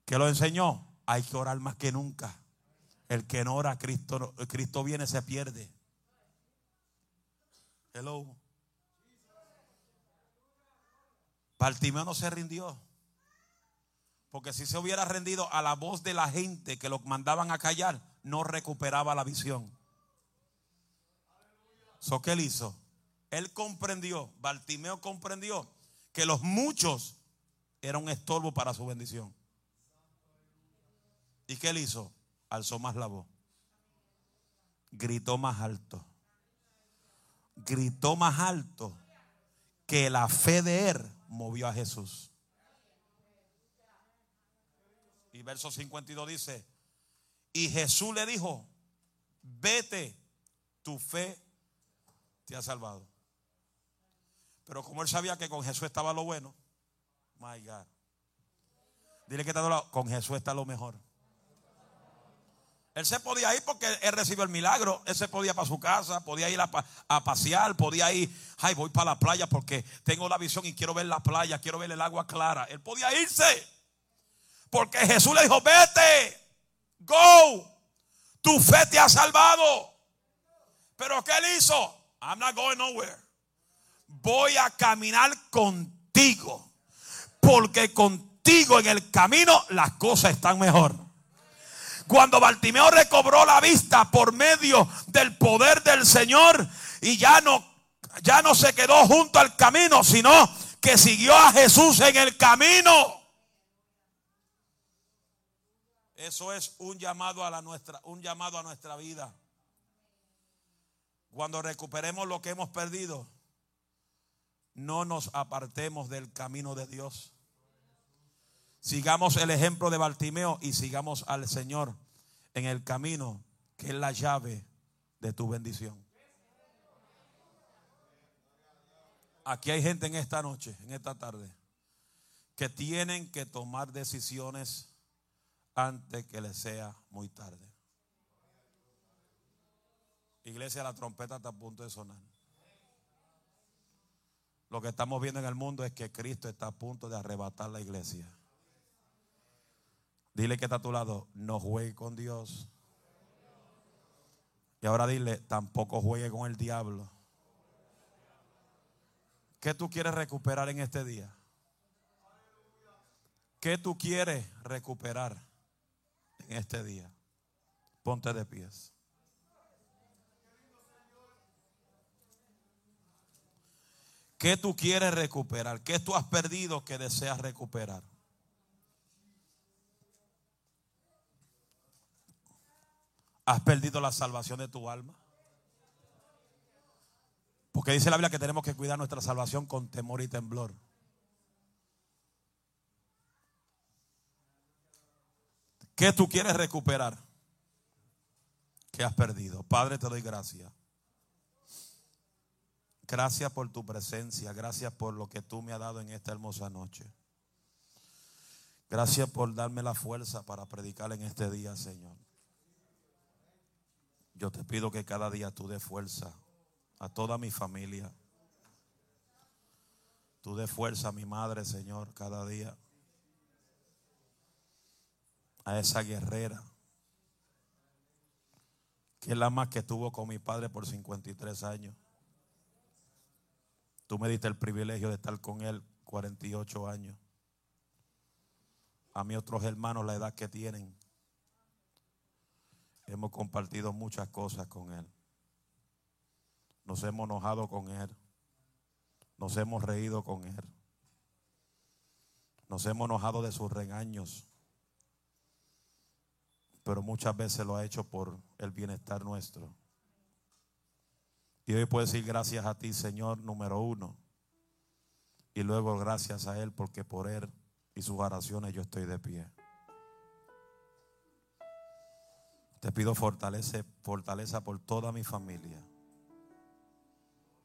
¿Qué lo enseñó? Hay que orar más que nunca. El que no ora, Cristo, Cristo viene, se pierde. Hello. Bartimeo no se rindió. Porque si se hubiera rendido a la voz de la gente que lo mandaban a callar, no recuperaba la visión. So, ¿Qué él hizo? Él comprendió, Bartimeo comprendió que los muchos eran un estorbo para su bendición. ¿Y qué él hizo? Alzó más la voz. Gritó más alto. Gritó más alto que la fe de él movió a Jesús. Y verso 52 dice, y Jesús le dijo, vete, tu fe te ha salvado. Pero como él sabía que con Jesús estaba lo bueno, my God. Dile que está con Jesús está lo mejor. Él se podía ir porque él recibió el milagro. Él se podía para su casa, podía ir a, a, pasear, podía ir, ay, voy para la playa porque tengo la visión y quiero ver la playa, quiero ver el agua clara. Él podía irse. Porque Jesús le dijo, vete, go, tu fe te ha salvado. Pero ¿qué él hizo? I'm not going nowhere. Voy a caminar contigo. Porque contigo en el camino las cosas están mejor. Cuando Bartimeo recobró la vista por medio del poder del Señor y ya no, ya no se quedó junto al camino, sino que siguió a Jesús en el camino. Eso es un llamado a la nuestra, un llamado a nuestra vida. Cuando recuperemos lo que hemos perdido, no nos apartemos del camino de Dios. Sigamos el ejemplo de Bartimeo y sigamos al Señor en el camino que es la llave de tu bendición. Aquí hay gente en esta noche, en esta tarde, que tienen que tomar decisiones antes que le sea muy tarde. Iglesia, la trompeta está a punto de sonar. Lo que estamos viendo en el mundo es que Cristo está a punto de arrebatar la iglesia. Dile que está a tu lado, no juegue con Dios. Y ahora dile, tampoco juegue con el diablo. ¿Qué tú quieres recuperar en este día? ¿Qué tú quieres recuperar? en este día. Ponte de pies. ¿Qué tú quieres recuperar? ¿Qué tú has perdido que deseas recuperar? ¿Has perdido la salvación de tu alma? Porque dice la Biblia que tenemos que cuidar nuestra salvación con temor y temblor. ¿Qué tú quieres recuperar? ¿Qué has perdido? Padre, te doy gracias. Gracias por tu presencia. Gracias por lo que tú me has dado en esta hermosa noche. Gracias por darme la fuerza para predicar en este día, Señor. Yo te pido que cada día tú des fuerza a toda mi familia. Tú des fuerza a mi madre, Señor, cada día. a esa guerrera, que es la más que estuvo con mi padre por 53 años. Tú me diste el privilegio de estar con él 48 años. A mis otros hermanos la edad que tienen. Hemos compartido muchas cosas con él. Nos hemos enojado con él. Nos hemos reído con él. Nos hemos enojado de sus regaños. Pero muchas veces lo ha hecho por el bienestar nuestro. Y hoy puedo decir gracias a ti, Señor, número uno. Y luego gracias a Él porque por Él y sus oraciones yo estoy de pie. Te pido fortaleza, fortaleza por toda mi familia,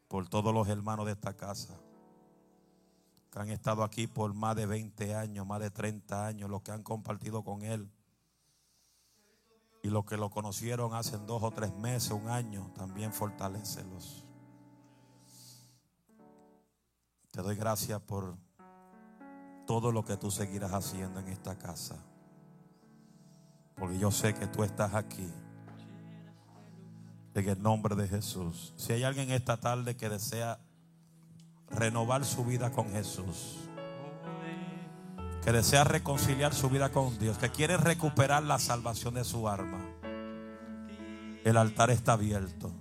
por todos los hermanos de esta casa que han estado aquí por más de 20 años, más de 30 años, los que han compartido con Él y los que lo conocieron hace dos o tres meses, un año, también fortalecelos. Te doy gracias por todo lo que tú seguirás haciendo en esta casa. Porque yo sé que tú estás aquí. En el nombre de Jesús. Si hay alguien esta tarde que desea renovar su vida con Jesús que desea reconciliar su vida con Dios, que quiere recuperar la salvación de su alma, el altar está abierto.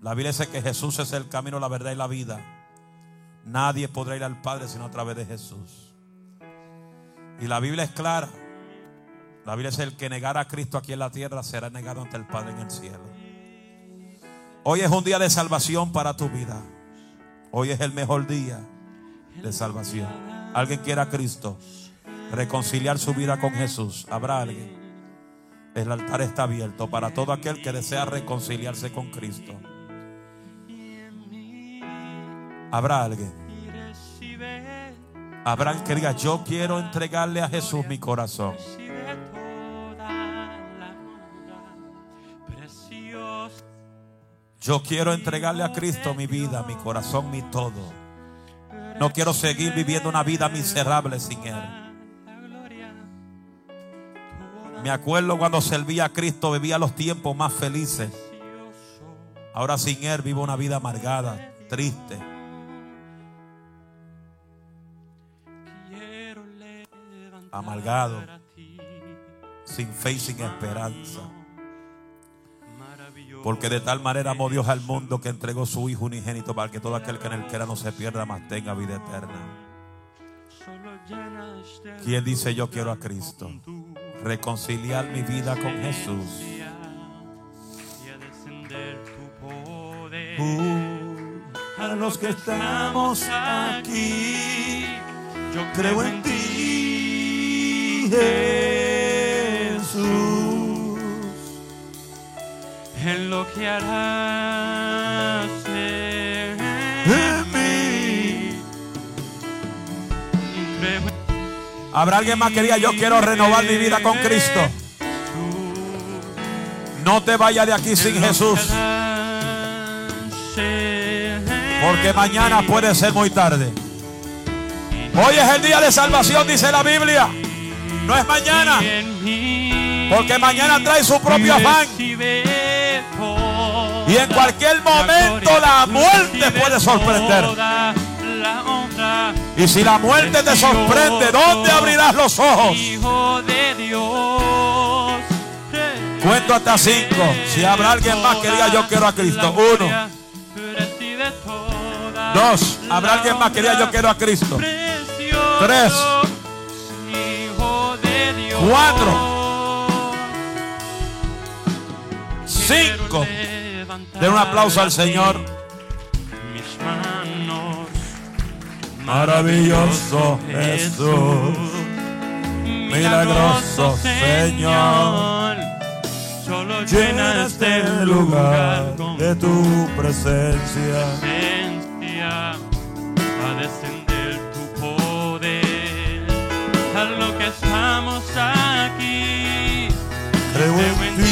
La Biblia dice que Jesús es el camino, la verdad y la vida. Nadie podrá ir al Padre sino a través de Jesús. Y la Biblia es clara. La Biblia es el que negara a Cristo aquí en la tierra será negado ante el Padre en el cielo. Hoy es un día de salvación para tu vida. Hoy es el mejor día de salvación. ¿Alguien quiere a Cristo? Reconciliar su vida con Jesús. Habrá alguien. El altar está abierto para todo aquel que desea reconciliarse con Cristo. Habrá alguien. Habrá alguien que diga, yo quiero entregarle a Jesús mi corazón. Yo quiero entregarle a Cristo mi vida, mi corazón, mi todo. No quiero seguir viviendo una vida miserable sin Él. Me acuerdo cuando servía a Cristo, vivía los tiempos más felices. Ahora sin Él vivo una vida amargada, triste. Amargado, sin fe y sin esperanza. Porque de tal manera amó Dios al mundo que entregó su Hijo unigénito para que todo aquel que en él quiera no se pierda, más tenga vida eterna. ¿Quién dice yo quiero a Cristo? Reconciliar mi vida con Jesús. Uh, a los que estamos aquí, yo creo en ti, Jesús, en lo que harás Habrá alguien más que diga, yo quiero renovar mi vida con Cristo. No te vayas de aquí sin Jesús. Porque mañana puede ser muy tarde. Hoy es el día de salvación, dice la Biblia. No es mañana. Porque mañana trae su propio afán. Y en cualquier momento la muerte puede sorprender. Y si la muerte te sorprende, ¿dónde abrirás los ojos? Cuento hasta cinco. Si habrá alguien más que diga yo quiero a Cristo. Uno. Dos. Habrá alguien más que diga yo quiero a Cristo. Tres. Cuatro. Cinco. Den un aplauso al Señor. Maravilloso Jesús, milagroso Señor, solo llena este, lugar de tu presencia. A descender tu poder, a lo que estamos aquí. Creo en ti.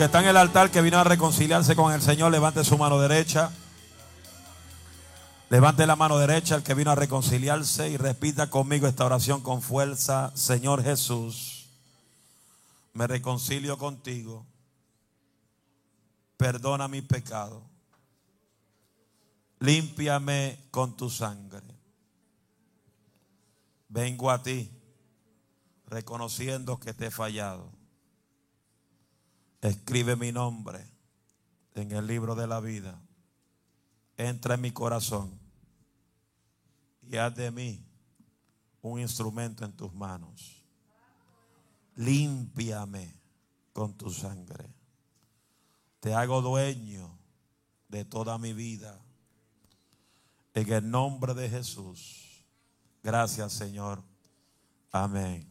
Que están en el altar que vino a reconciliarse con el Señor, levante su mano derecha. Levante la mano derecha el que vino a reconciliarse y repita conmigo esta oración con fuerza. Señor Jesús, me reconcilio contigo. Perdona mi pecado. Límpiame con tu sangre. Vengo a ti reconociendo que te he fallado. Escribe mi nombre en el libro de la vida. Entra en mi corazón y haz de mí un instrumento en tus manos. Límpiame con tu sangre. Te hago dueño de toda mi vida. En el nombre de Jesús. Gracias, Señor. Amén.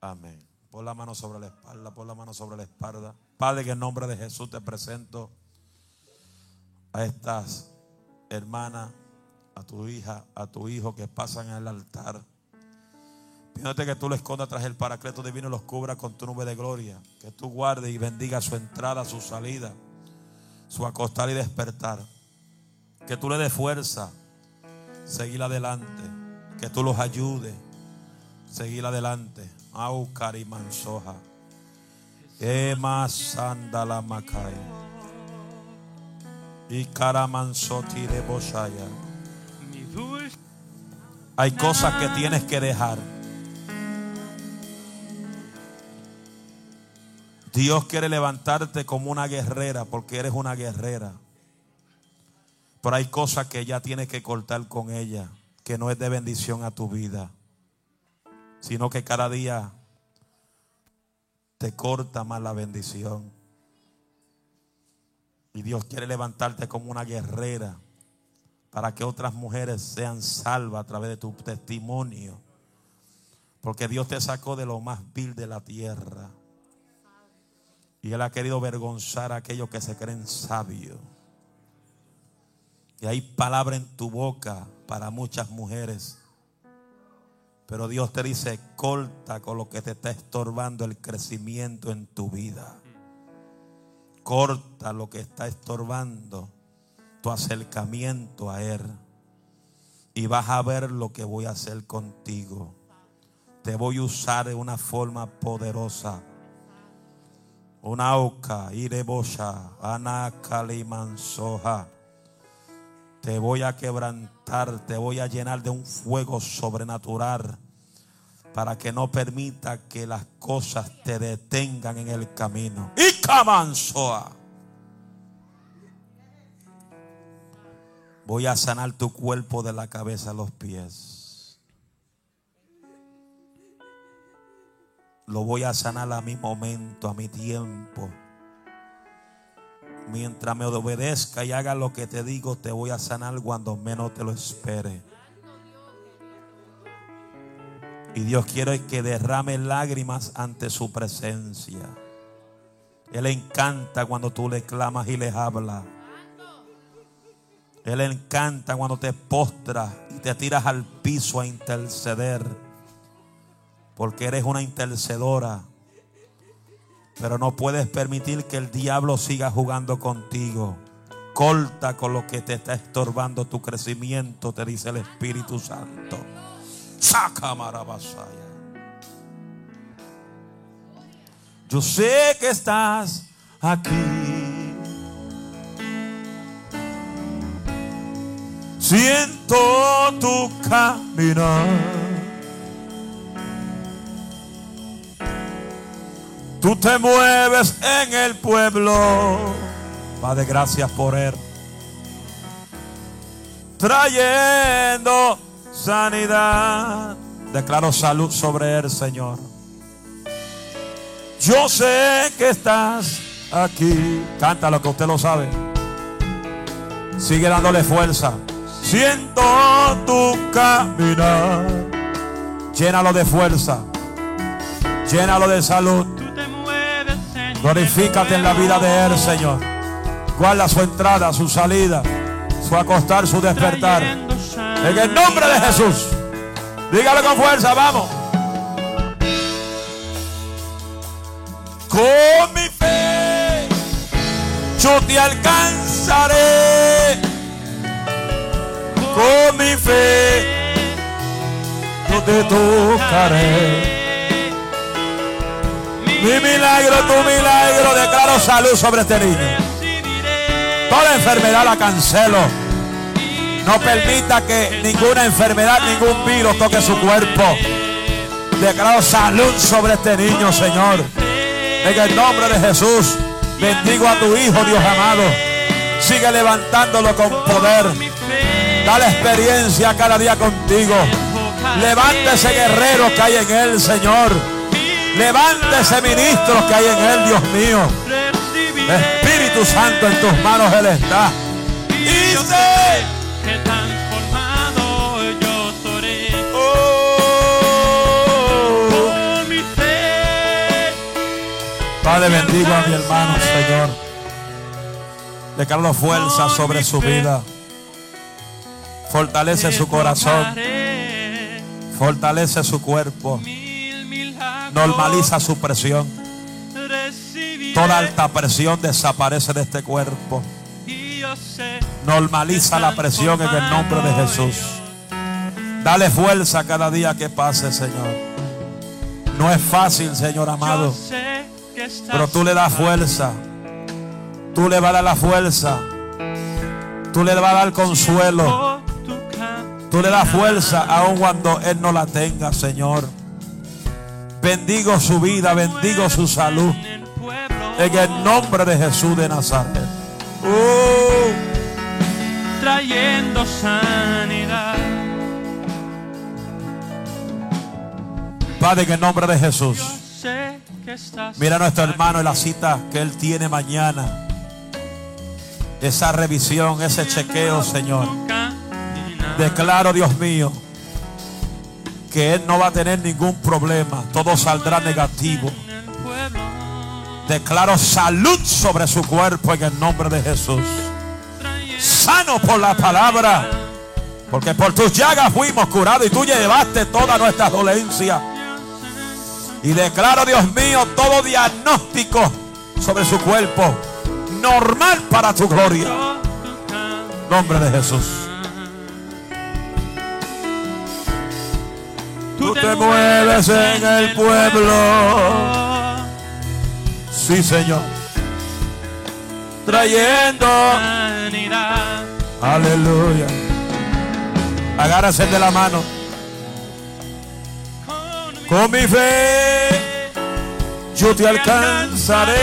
Amén. Pon la mano sobre la espalda, pon la mano sobre la espalda. Padre, en el nombre de Jesús te presento a estas hermanas, a tu hija, a tu hijo que pasan en el altar. Pidiéndote que tú lo escondas tras el paracleto divino y los cubra con tu nube de gloria. Que tú guardes y bendiga su entrada, su salida, su acostar y despertar. Que tú le des fuerza, seguir adelante. Que tú los ayudes, seguir adelante. Aucar y mansoja. Ema sandala. Y de Hay cosas que tienes que dejar. Dios quiere levantarte como una guerrera porque eres una guerrera. Pero hay cosas que ya tienes que cortar con ella, que no es de bendición a tu vida, sino que cada día te corta más la bendición. Y Dios quiere levantarte como una guerrera para que otras mujeres sean salvas a través de tu testimonio. Porque Dios te sacó de lo más vil de la tierra. Y Él ha querido avergonzar a aquellos que se creen sabios. Y hay palabra en tu boca para muchas mujeres. Pero Dios te dice, corta con lo que te está estorbando el crecimiento en tu vida. Corta lo que está estorbando tu acercamiento a Él. Y vas a ver lo que voy a hacer contigo. Te voy a usar de una forma poderosa. Una oca, irebosha, anakalimansoja. Te voy a quebrantar, te voy a llenar de un fuego sobrenatural para que no permita que las cosas te detengan en el camino. Y camansoa. Voy a sanar tu cuerpo de la cabeza a los pies. Lo voy a sanar a mi momento, a mi tiempo. Mientras me obedezca y haga lo que te digo, te voy a sanar cuando menos te lo espere. Y Dios quiere que derrame lágrimas ante su presencia. Él encanta cuando tú le clamas y le hablas. Él encanta cuando te postras y te tiras al piso a interceder. Porque eres una intercedora. Pero no puedes permitir que el diablo siga jugando contigo. Corta con lo que te está estorbando tu crecimiento, te dice el Espíritu Santo. Saca marabasaya. Yo sé que estás aquí. Siento tu caminar. Tú te mueves en el pueblo. Padre, gracias por él. Trayendo sanidad. Declaro salud sobre él, Señor. Yo sé que estás aquí. Canta lo que usted lo sabe. Sigue dándole fuerza. Siento tu caminar. Llénalo de fuerza. Llénalo de salud. Glorifícate en la vida de Él, Señor. Guarda su entrada, su salida, su acostar, su despertar. En el nombre de Jesús. Dígalo con fuerza, vamos. Con mi fe, yo te alcanzaré. Con mi fe, yo te tocaré. Mi milagro, tu milagro, declaro salud sobre este niño. Toda enfermedad la cancelo. No permita que ninguna enfermedad, ningún virus toque su cuerpo. Declaro salud sobre este niño, Señor. En el nombre de Jesús, bendigo a tu Hijo, Dios amado. Sigue levantándolo con poder. Dale experiencia cada día contigo. Levántese guerrero que hay en él, Señor. Levántese ministros que hay en él, Dios mío. Espíritu Santo, en tus manos Él está. y que transformado yo seré. Oh. Mi. Padre, bendigo a mi hermano, Señor. Declaro fuerza sobre su vida. Fortalece su corazón. Fortalece su cuerpo. Normaliza su presión. Toda alta presión desaparece de este cuerpo. Normaliza la presión en el nombre de Jesús. Dale fuerza cada día que pase, Señor. No es fácil, Señor amado. Pero tú le das fuerza. Tú le vas a dar la fuerza. Tú le vas a dar consuelo. Tú le das fuerza aun cuando Él no la tenga, Señor. Bendigo su vida, bendigo su salud. En el nombre de Jesús de Nazaret. Uh, trayendo sanidad. Padre, en el nombre de Jesús. Mira a nuestro hermano en la cita que Él tiene mañana. Esa revisión, ese chequeo, Señor. Declaro, Dios mío, que Él no va a tener ningún problema. Todo saldrá negativo. Declaro salud sobre su cuerpo en el nombre de Jesús. Sano por la palabra. Porque por tus llagas fuimos curados y tú llevaste todas nuestras dolencias. Y declaro, Dios mío, todo diagnóstico sobre su cuerpo. Normal para tu gloria. Nombre de Jesús. Tú te mueves en el pueblo. Sí, Señor. Trayendo. Sanidad. Aleluya. Agárrase de la mano. Con mi fe yo te alcanzaré.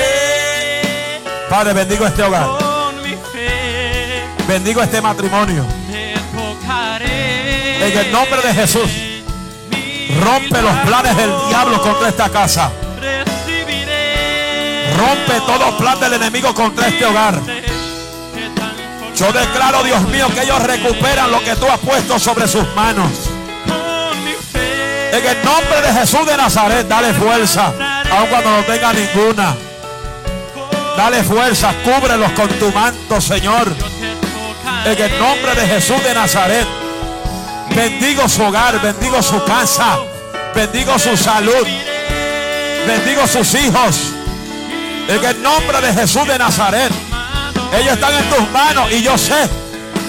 Padre, bendigo este hogar. Con mi fe Bendigo este matrimonio. En el nombre de Jesús. Rompe los planes del diablo contra esta casa. Rompe todo plan del enemigo contra este hogar. Yo declaro, Dios mío, que ellos recuperan lo que tú has puesto sobre sus manos. En el nombre de Jesús de Nazaret, dale fuerza, aun cuando no tenga ninguna. Dale fuerza, cúbrelos con tu manto, Señor. En el nombre de Jesús de Nazaret, bendigo su hogar, bendigo su casa, bendigo su salud, bendigo sus hijos. En el nombre de Jesús de Nazaret, ellos están en tus manos y yo sé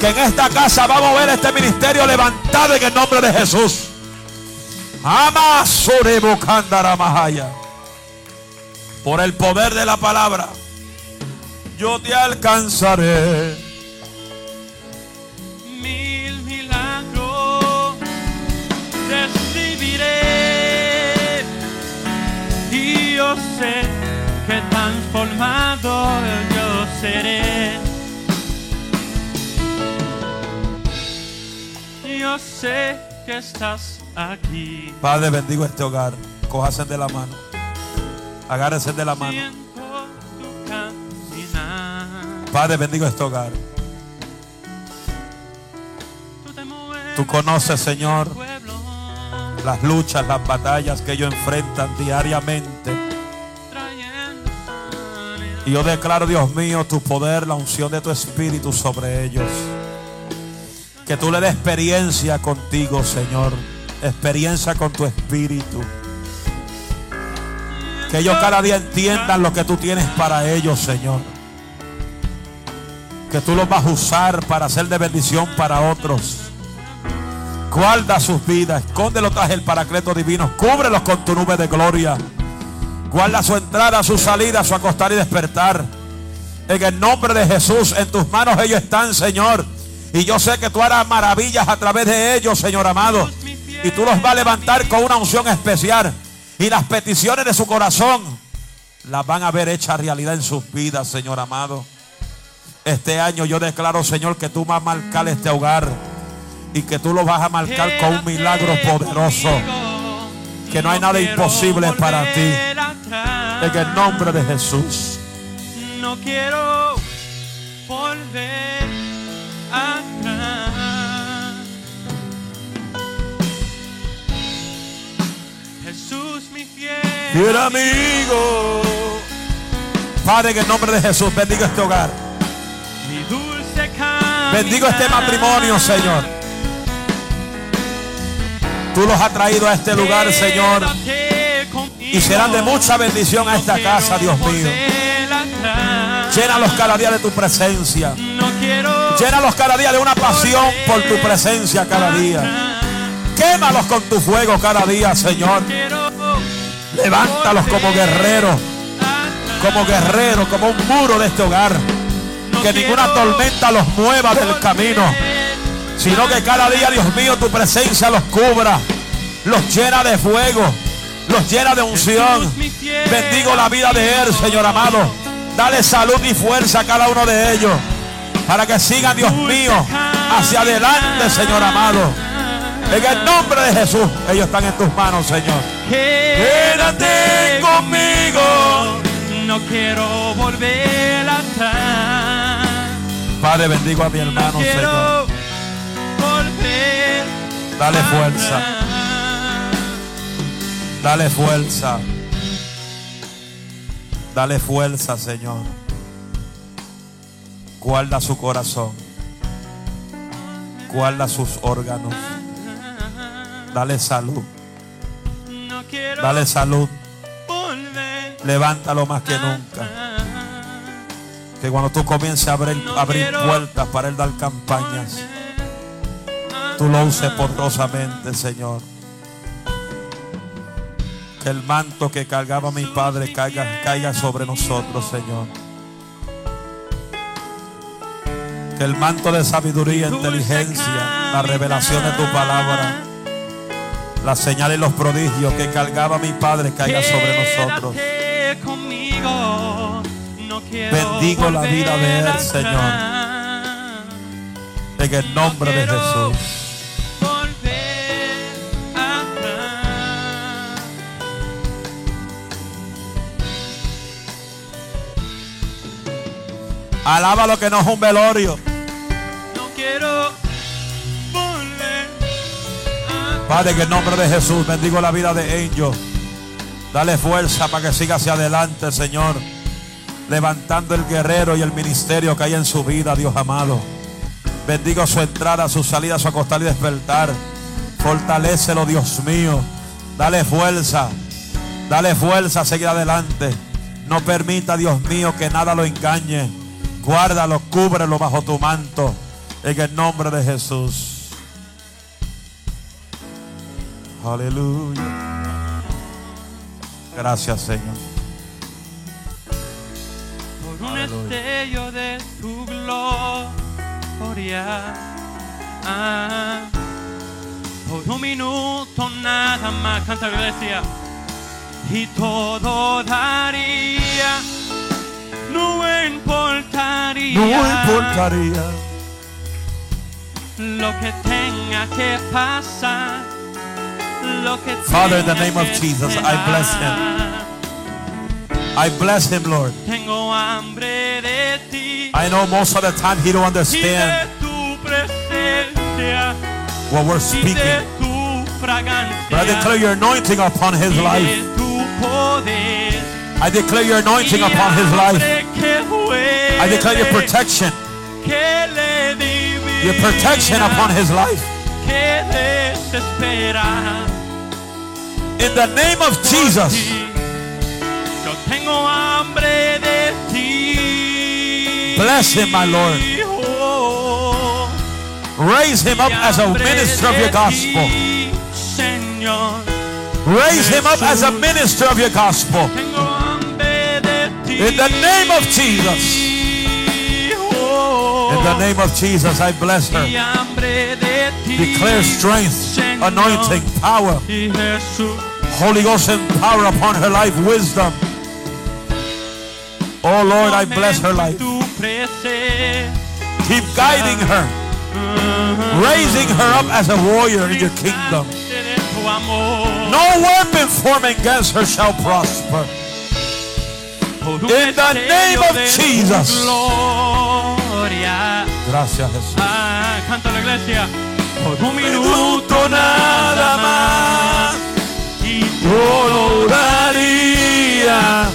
que en esta casa vamos a ver este ministerio levantado en el nombre de Jesús. Por el poder de la palabra, yo te alcanzaré. Y yo sé que transformado yo seré. Yo sé que estás aquí. Padre, bendigo este hogar. Cójase de la mano. Agárrese de la mano. Padre, bendigo este hogar. Tú conoces, Señor. Las luchas, las batallas que ellos enfrentan diariamente. Y yo declaro, Dios mío, tu poder, la unción de tu espíritu sobre ellos. Que tú le des experiencia contigo, Señor. Experiencia con tu espíritu. Que ellos cada día entiendan lo que tú tienes para ellos, Señor. Que tú los vas a usar para hacer de bendición para otros. Guarda sus vidas, escóndelos tras el paracleto divino, cúbrelos con tu nube de gloria. Guarda su entrada, su salida, su acostar y despertar. En el nombre de Jesús, en tus manos ellos están, Señor. Y yo sé que tú harás maravillas a través de ellos, Señor amado. Y tú los vas a levantar con una unción especial. Y las peticiones de su corazón las van a ver hechas realidad en sus vidas, Señor amado. Este año yo declaro, Señor, que tú vas a marcar este hogar. Y que tú lo vas a marcar con un milagro poderoso. Que no hay nada imposible para ti. En el nombre de Jesús. No quiero volver atrás. Jesús, mi fiel. Fiel amigo. Padre, en el nombre de Jesús, bendiga este hogar. Mi dulce. Bendigo este matrimonio, Señor. Tú los has traído a este lugar, Señor. Y serán de mucha bendición a esta casa, Dios mío. Llénalos cada día de tu presencia. Llénalos cada día de una pasión por tu presencia cada día. Quémalos con tu fuego cada día, Señor. Levántalos como guerreros, como guerreros, como un muro de este hogar. Que ninguna tormenta los mueva del camino, sino que cada día, Dios mío, tu presencia los cubra, los llena de fuego, los llena de unción. Bendigo la vida de él, Señor amado. Dale salud y fuerza a cada uno de ellos. Para que sigan, Dios mío, hacia adelante, Señor amado. En el nombre de Jesús, ellos están en tus manos, Señor. Quédate conmigo. No quiero volver atrás. Padre, bendigo a mi No hermano, Señor. Dale fuerza, dale fuerza. Dale fuerza, Señor. Guarda su corazón. Guarda sus órganos. Dale salud. Dale salud. Levántalo más que nunca. Que cuando tú comiences a abrir, abrir puertas para Él dar campañas, tú lo uses poderosamente, Señor. Que el manto que cargaba mi Padre caiga, caiga sobre nosotros, Señor. Que el manto de sabiduría, inteligencia, la revelación de tu palabra, la señal y los prodigios que cargaba mi Padre caiga sobre nosotros. Bendigo la vida de él, Señor. En el nombre de Jesús. Alaba lo que no es un velorio. No quiero volver. Padre, en el nombre de Jesús, bendigo la vida de Angel. Dale fuerza para que siga hacia adelante, Señor. Levantando el guerrero y el ministerio que hay en su vida, Dios amado. Bendigo su entrada, su salida, su acostar y despertar. Fortalécelo, Dios mío. Dale fuerza. Dale fuerza a seguir adelante. No permita, Dios mío, que nada lo engañe. Guárdalo, cúbrelo bajo tu manto. En el nombre de Jesús. Aleluya. Gracias, Señor. por un Aleluya. destello de tu gloria. Ah, por un minuto nada más, canta la iglesia. Y todo daría, no importaría, No importaría. lo que tenga que pasar. Lo que Father, in the name of Jesus, I bless him. I bless him, Lord. Tengo hambre de ti. I know most of the time he don't understand de what we're speaking. But I declare your anointing upon his life. De tu poder I declare your anointing upon his life. hambre que duele, I declare your protection, que le divina, your protection upon his life. In the name of Jesus, ti. Yo tengo hambre de ti. Bless him, my Lord. Raise him up as a minister of your gospel. Raise him up as a minister of your gospel. In the name of Jesus. In the name of Jesus, I bless her. y hambre de ti. Declare strength, anointing, power. Holy Ghost and power upon her life, wisdom. Oh Lord, I bless her life. Keep guiding her, raising her up as a warrior in your kingdom. de tu amor. No weapon formed against her shall prosper. In the name of Jesus. Gloria. Gracias, Jesús. Ah, canta la iglesia. Por un minuto nada más. Y Yo lo daría.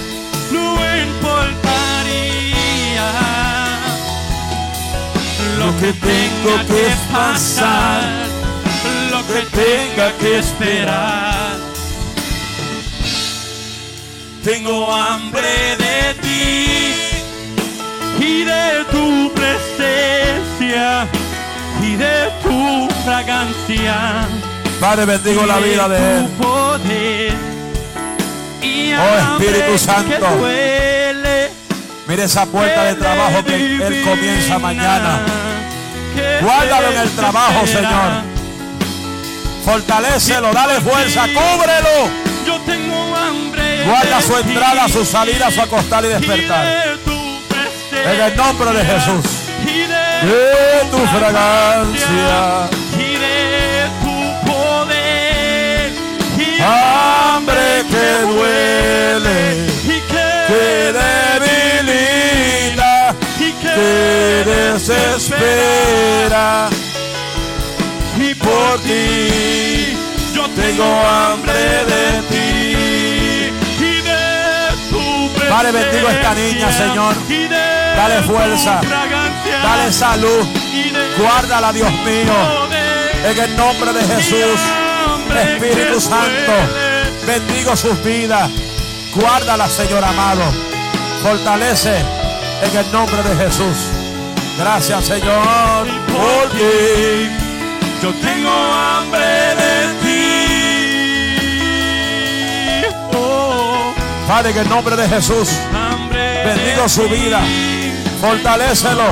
no importaría lo que tenga que pasar, lo que tenga que esperar. Tengo hambre de ti y de tu presencia y de tu fragancia. Padre, bendigo la vida de él. Poder y Oh, Espíritu Santo. duele, Mire esa puerta de trabajo que él comienza mañana. Guárdalo en el trabajo. Señor. Fortalécelo, dale fuerza, cúbrelo. Yo tengo hambre. Guarda su entrada, su salida, su acostar y despertar. En el nombre de Jesús. de tu fragancia. y de tu poder Hambre que duele, y que debilita, y que desespera. y Por ti yo tengo hambre de ti. Padre, bendigo a esta niña, Señor. Dale fuerza. Dale salud. Guárdala, Dios mío. En el nombre de Jesús. Espíritu Santo. Bendigo sus vidas. Guárdala, Señor amado. Fortalece en el nombre de Jesús. Gracias, Señor, por ti. Yo tengo hambre de Padre, en el nombre de Jesús. Bendigo su vida. Fortalécelo.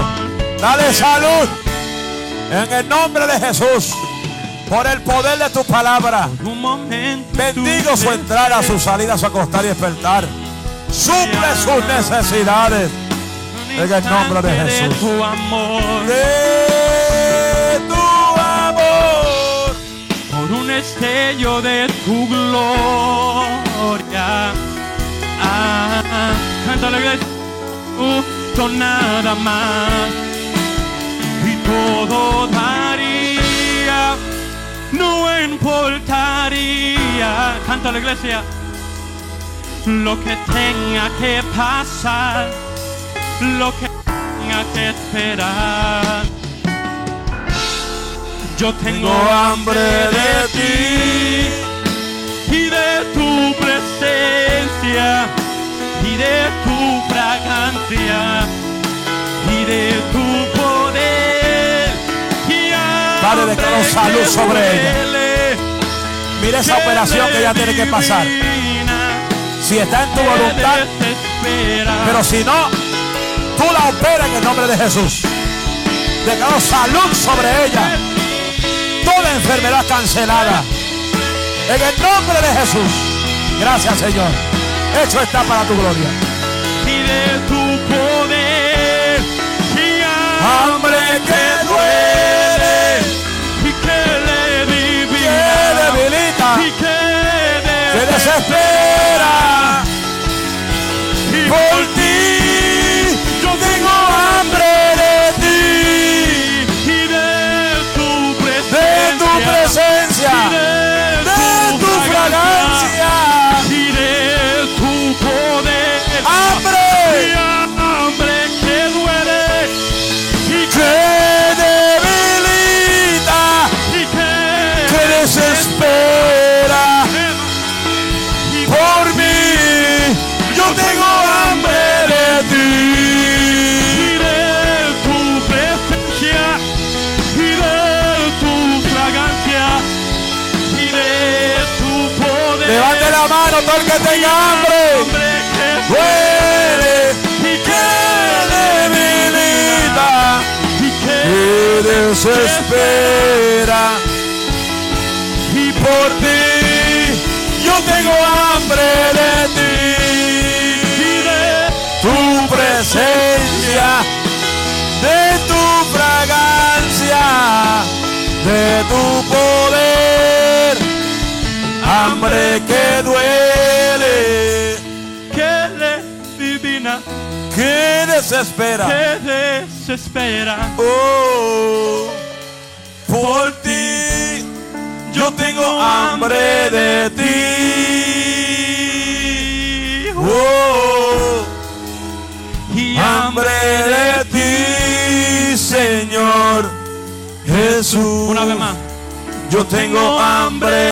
Dale salud. En el nombre de Jesús. Por el poder de tu palabra. Bendigo su entrada, su salida, su acostar y despertar. Suple sus necesidades. En el nombre de Jesús. tu amor. De tu amor. por un estello de tu gloria. Canta la iglesia, justo nada más. Y todo daría, no importaría. Canta la iglesia, lo que tenga que pasar, lo que tenga que esperar. Yo tengo hambre de ti y de tu presencia y de tu fragancia y de tu poder. Padre, declaro salud sobre ella. Mira esa operación que ella tiene que pasar. Si está en tu voluntad, pero si no, tú la operas en el nombre de Jesús. Declaro salud sobre ella. Toda enfermedad cancelada. En el nombre de Jesús. Gracias, Señor. Hecho está para tu gloria. y de tu poder. Y Hambre que duele, y que le que divina debilita, y que que desespera. y Que duele, que le divina, que desespera. que desespera. Oh, por ti yo tengo hambre de ti. Oh, y hambre de ti, Señor Jesús. Una vez más. Yo tengo hambre